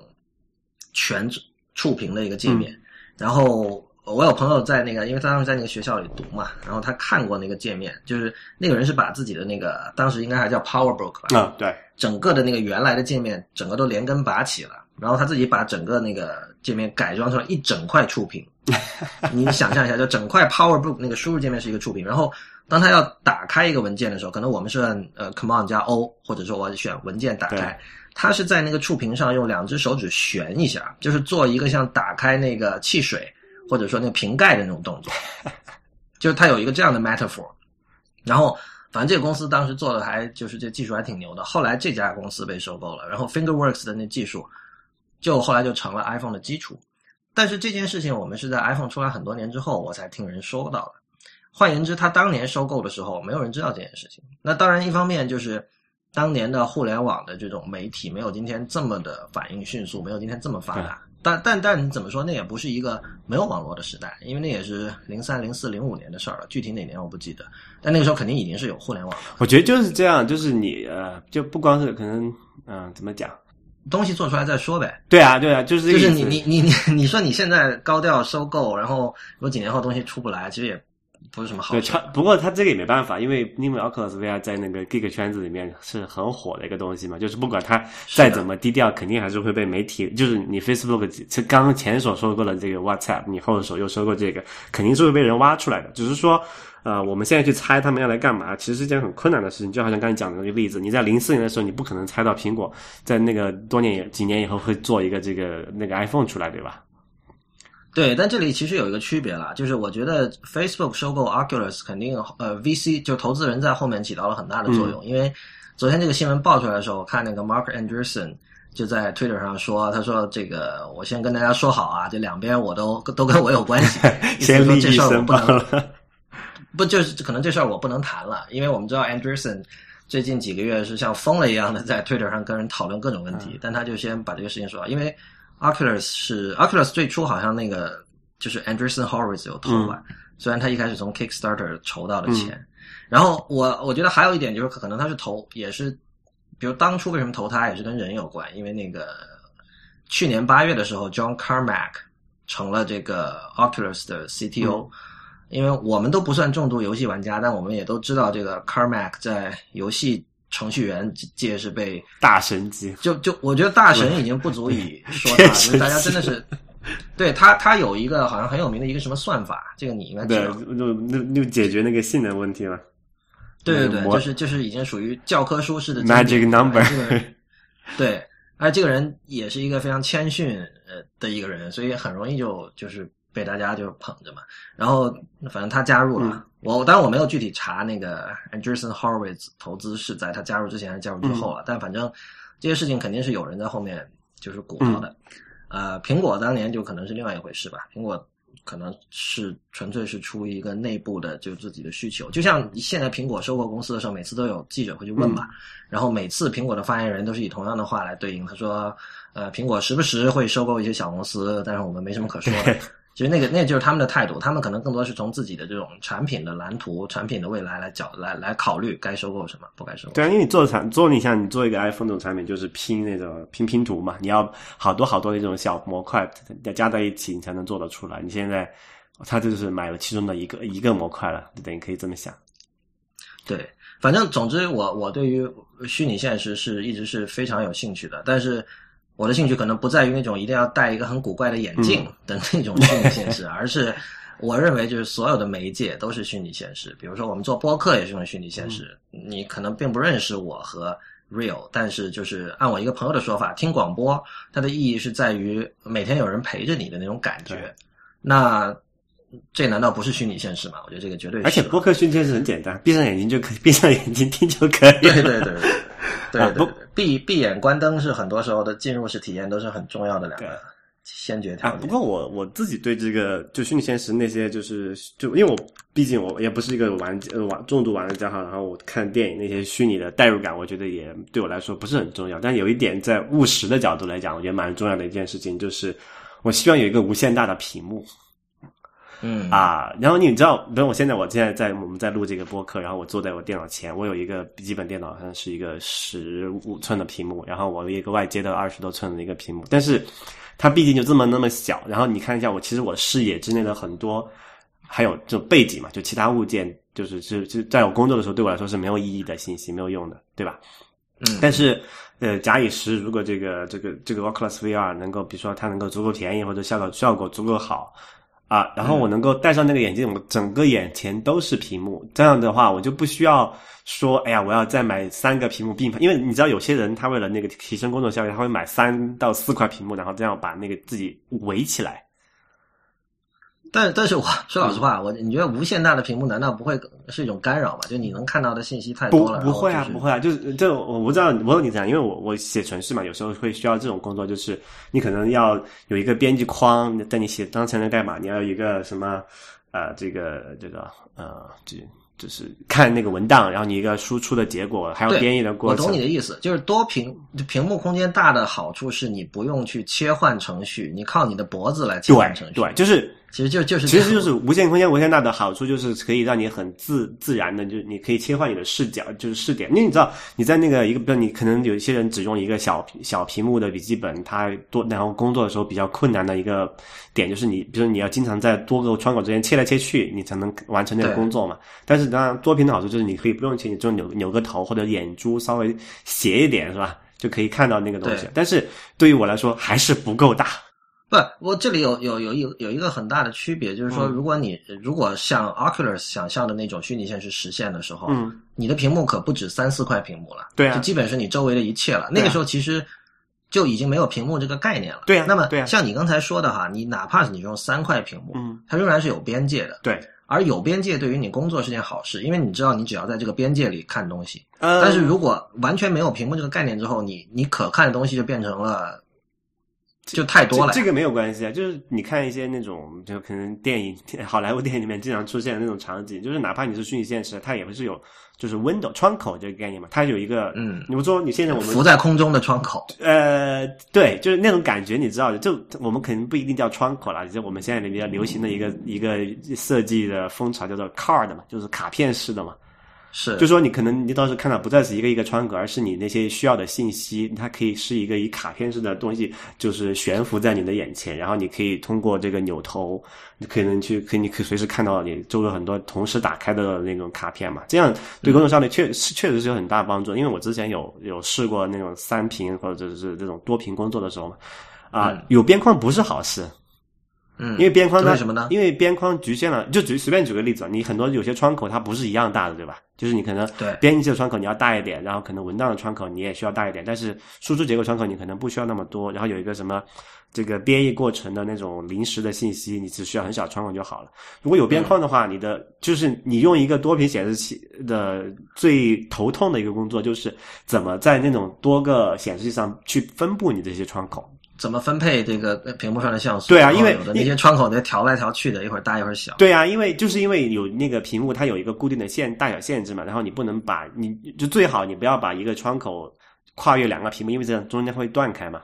全触屏的一个界面。然后我有朋友在那个，因为他当时在那个学校里读嘛，然后他看过那个界面，就是那个人是把自己的那个当时应该还叫 PowerBook 吧？嗯，对，整个的那个原来的界面整个都连根拔起了，然后他自己把整个那个界面改装成一整块触屏。你想象一下，就整块 PowerBook 那个输入界面是一个触屏，然后当他要打开一个文件的时候，可能我们是按呃 Command 加 O，或者说我选文件打开，他是在那个触屏上用两只手指旋一下，就是做一个像打开那个汽水或者说那个瓶盖的那种动作，就是他有一个这样的 metaphor。然后反正这个公司当时做的还就是这技术还挺牛的，后来这家公司被收购了，然后 FingerWorks 的那技术就后来就成了 iPhone 的基础。但是这件事情，我们是在 iPhone 出来很多年之后，我才听人说到的。换言之，他当年收购的时候，没有人知道这件事情。那当然，一方面就是当年的互联网的这种媒体没有今天这么的反应迅速，没有今天这么发达。但但但你怎么说，那也不是一个没有网络的时代，因为那也是零三、零四、零五年的事儿了，具体哪年我不记得。但那个时候肯定已经是有互联网了。我觉得就是这样，就是你呃，就不光是可能，嗯，怎么讲？东西做出来再说呗。对啊，对啊，就是就是你你你你你说你现在高调收购，然后如果几年后东西出不来，其实也不是什么好事。不过他这个也没办法，因为因为 Oculus VR 在那个 Geek 圈子里面是很火的一个东西嘛，就是不管它再怎么低调，肯定还是会被媒体。就是你 Facebook 刚前手收购了这个 WhatsApp，你后手又收购这个，肯定是会被人挖出来的。只是说。呃，我们现在去猜他们要来干嘛，其实是件很困难的事情。就好像刚才讲的那个例子，你在零四年的时候，你不可能猜到苹果在那个多年几年以后会做一个这个那个 iPhone 出来，对吧？对，但这里其实有一个区别啦，就是我觉得 Facebook 收购 Oculus 肯定呃 VC 就投资人在后面起到了很大的作用。因为昨天这个新闻爆出来的时候，我看那个 Mark Anderson 就在 Twitter 上说，他说这个我先跟大家说好啊，这两边我都都跟我有关系，先说这事儿我不能。不就是可能这事儿我不能谈了，因为我们知道 Anderson 最近几个月是像疯了一样的在 Twitter 上跟人讨论各种问题，但他就先把这个事情说，因为 Oculus 是 Oculus 最初好像那个就是 Anderson Horowitz 有投吧，虽然他一开始从 Kickstarter 筹到的钱，然后我我觉得还有一点就是可能他是投也是，比如当初为什么投他也是跟人有关，因为那个去年八月的时候 John Carmack 成了这个 Oculus 的 CTO。因为我们都不算重度游戏玩家，但我们也都知道这个 Carmack 在游戏程序员界是被大神级，就就我觉得大神已经不足以 说他，因为大家真的是。对他，他有一个好像很有名的一个什么算法，这个你应该知，道。就就就解决那个性能问题了。对对对，就是就是已经属于教科书式的 Magic number 这个人 对，而这个人也是一个非常谦逊呃的一个人，所以很容易就就是被大家就捧着嘛。然后反正他加入了，我当然我没有具体查那个 Andreessen Horowitz 投资是在他加入之前还是加入之后了，但反正这些事情肯定是有人在后面就是鼓捣的。呃，苹果当年就可能是另外一回事吧，苹果。可能是纯粹是出于一个内部的就自己的需求，就像现在苹果收购公司的时候，每次都有记者会去问嘛，然后每次苹果的发言人都是以同样的话来对应，他说，呃，苹果时不时会收购一些小公司，但是我们没什么可说的。其实那个那就是他们的态度，他们可能更多是从自己的这种产品的蓝图、产品的未来来角来来考虑该收购什么，不该收购。对啊，因为你做产做，你像你做一个 iPhone 这种产品，就是拼那种拼拼图嘛，你要好多好多那种小模块要加在一起，你才能做得出来。你现在他就是买了其中的一个一个模块了，就等于可以这么想。对，反正总之我我对于虚拟现实是一直是非常有兴趣的，但是。我的兴趣可能不在于那种一定要戴一个很古怪的眼镜的那种虚拟现实，而是我认为就是所有的媒介都是虚拟现实。比如说我们做播客也是种虚拟现实，你可能并不认识我和 Real，但是就是按我一个朋友的说法，听广播它的意义是在于每天有人陪着你的那种感觉。那这难道不是虚拟现实吗？我觉得这个绝对是。而且播客虚拟现实很简单，闭上眼睛就可以，闭上眼睛听就可以。对对对。对对，闭闭眼关灯是很多时候的进入式体验，都是很重要的两个先决条件。不过我我自己对这个就虚拟现实那些，就是就因为我毕竟我也不是一个玩呃玩重度玩家哈，然后我看电影那些虚拟的代入感，我觉得也对我来说不是很重要。但有一点在务实的角度来讲，我觉得蛮重要的一件事情，就是我希望有一个无限大的屏幕。嗯啊，然后你知道，比如我现在我现在在我们在录这个播客，然后我坐在我电脑前，我有一个笔记本电脑，好像是一个十五寸的屏幕，然后我有一个外接的二十多寸的一个屏幕，但是它毕竟就这么那么小，然后你看一下我，其实我视野之内的很多还有这种背景嘛，就其他物件，就是就就在我工作的时候对我来说是没有意义的信息，没有用的，对吧？嗯，但是呃，假以时，如果这个这个这个 Oculus VR 能够，比如说它能够足够便宜，或者效果效果足够好。啊，然后我能够戴上那个眼镜，我整个眼前都是屏幕，这样的话我就不需要说，哎呀，我要再买三个屏幕并排，因为你知道有些人他为了那个提升工作效率，他会买三到四块屏幕，然后这样把那个自己围起来。但但是我说老实话，我你觉得无限大的屏幕难道不会是一种干扰吗？就你能看到的信息太多了。不不会啊，就是不会啊，就是这我不知道，我问你这样，因为我我写程序嘛，有时候会需要这种工作，就是你可能要有一个编辑框，在你写当前的代码，你要有一个什么呃，这个这个呃，这就是看那个文档，然后你一个输出的结果，还有编译的过程。我懂你的意思，就是多屏屏幕空间大的好处是你不用去切换程序，你靠你的脖子来切换程序。对对，就是其实就就是其实就是无限空间无限大的好处，就是可以让你很自自然的，就是你可以切换你的视角，就是视点。因为你知道你在那个一个，比如你可能有一些人只用一个小小屏幕的笔记本，他多然后工作的时候比较困难的一个点就是你，比如你要经常在多个窗口之间切来切去，你才能完成那个工作嘛。但是当然多屏的好处就是你可以不用切，你就扭扭个头或者眼珠稍微斜一点是吧，就可以看到那个东西。但是对于我来说还是不够大。不，我这里有有有一有一个很大的区别，就是说，嗯如果你如果像 Oculus 想象的那种虚拟现实实现的时候，嗯，你的屏幕可不止三四块屏幕了，对啊就基本是你周围的一切了。那个时候其实就已经没有屏幕这个概念了。对啊那么像你刚才说的哈，你哪怕是你用三块屏幕，嗯，它仍然是有边界的。对。而有边界对于你工作是件好事，因为你知道你只要在这个边界里看东西。呃但是如果完全没有屏幕这个概念之后，你你可看的东西就变成了就太多了。这。这个没有关系啊，就是你看一些那种，就可能电影、好莱坞电影里面经常出现的那种场景，就是哪怕你是虚拟现实，它也不是有就是 window 窗口这个概念嘛，它有一个，嗯你不说你现在我们浮在空中的窗口，呃，对，就是那种感觉，你知道的，就我们肯定不一定叫窗口啦，就我们现在比较流行的一个一个设计的风潮叫做 card 嘛，就是卡片式的嘛。是，就说你可能你当时候看到不再是一个一个窗格，而是你那些需要的信息，它可以是一个以卡片式的东西，就是悬浮在你的眼前，然后你可以通过这个扭头，你可能去，可以你可以随时看到你周围很多同时打开的那种卡片嘛，这样对工作效率确是确实是有很大帮助。因为我之前有有试过那种三屏或者是这种多屏工作的时候嘛，啊，有边框不是好事。嗯，因为边框它为什么呢？因为边框局限了，就举随便举个例子，你很多有些窗口它不是一样大的，对吧？就是你可能对编辑器的窗口你要大一点，然后可能文档的窗口你也需要大一点，但是输出结构窗口你可能不需要那么多，然后有一个什么这个编译过程的那种临时的信息，你只需要很小窗口就好了。如果有边框的话，你的就是你用一个多屏显示器的最头痛的一个工作就是怎么在那种多个显示器上去分布你这些窗口。怎么分配这个屏幕上的像素？对啊因为有的那些窗口得调来调去的，一会儿大一会儿小。对啊，因为就是因为有那个屏幕，它有一个固定的限大小限制嘛，然后你不能把你就最好你不要把一个窗口跨越两个屏幕，因为这样中间会断开嘛，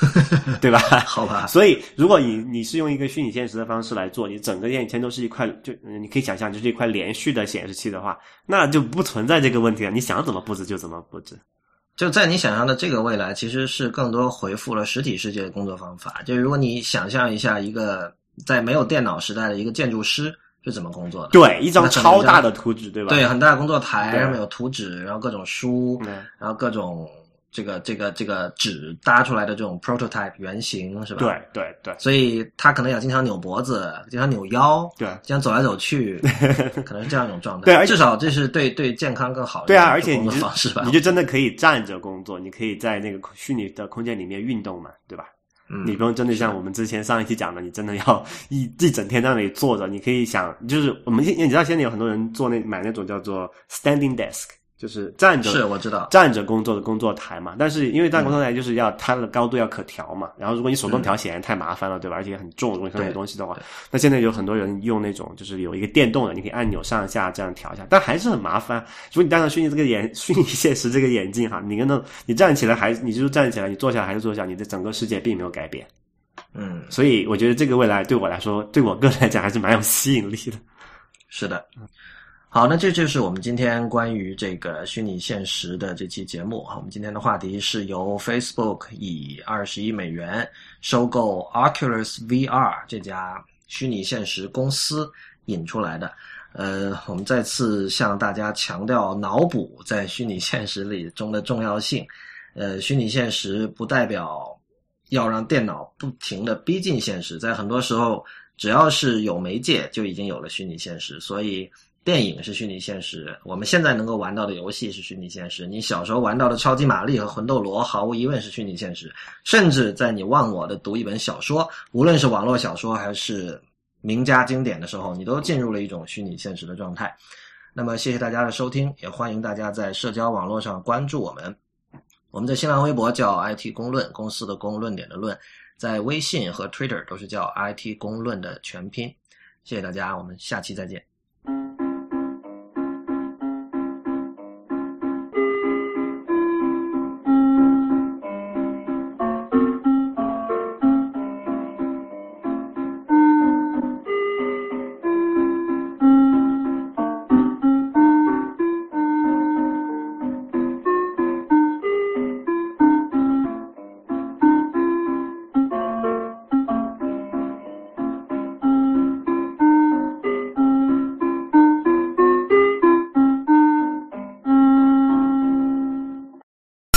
对吧？好吧，所以如果你你是用一个虚拟现实的方式来做，你整个眼前都是一块，就嗯你可以想象就是一块连续的显示器的话，那就不存在这个问题了，你想怎么布置就怎么布置。就在你想象的这个未来，其实是更多回复了实体世界的工作方法。就是如果你想象一下一个在没有电脑时代的一个建筑师是怎么工作的，对，一张超大的图纸，对吧？对，很大的工作台对上面有图纸，然后各种书，嗯然后各种这个这个这个纸搭出来的这种 prototype 原型，是吧？对对对所以他可能要经常扭脖子，经常扭腰，对经常走来走去，可能是这样一种状态。对至少这是对对健康更好的对啊，而且你就作方式吧。你就真的可以站着工作，你可以在那个虚拟的空间里面运动嘛，对吧？嗯你不用真的像我们之前上一期讲的，你真的要 一一整天在那里坐着。你可以想，就是我们现你知道现在有很多人做那买那种叫做 standing desk，就是站着是我知道，站着工作的工作台嘛。但是因为站工作台就是要它的高度要可调嘛，然后如果你手动调显然太麻烦了，对吧？而且很重，如果上面有东西的话，那现在有很多人用那种就是有一个电动的，你可以按钮上下这样调一下，但还是很麻烦。如果你戴上虚拟这个眼 虚拟现实这个眼镜哈，你跟那你站起来还你就是站起来，你坐下来还是坐下，你的整个世界并没有改变。嗯，所以我觉得这个未来对我来说，对我个人来讲还是蛮有吸引力的。是的。好，那这就是我们今天关于这个虚拟现实的这期节目啊。我们今天的话题是由 Facebook 以二十亿美元收购 Oculus VR 这家虚拟现实公司引出来的。呃，我们再次向大家强调脑补在虚拟现实里中的重要性。呃，虚拟现实不代表要让电脑不停的逼近现实，在很多时候，只要是有媒介，就已经有了虚拟现实。所以，电影是虚拟现实，我们现在能够玩到的游戏是虚拟现实，你小时候玩到的超级玛丽和魂斗罗，毫无疑问是虚拟现实。甚至在你忘我的读一本小说，无论是网络小说还是名家经典的时候，你都进入了一种虚拟现实的状态。那么，谢谢大家的收听，也欢迎大家在社交网络上关注我们。我们的新浪微博叫 IT 公论，公司的公，论点的论，在微信和 Twitter 都是叫 IT 公论的全拼。谢谢大家，我们下期再见。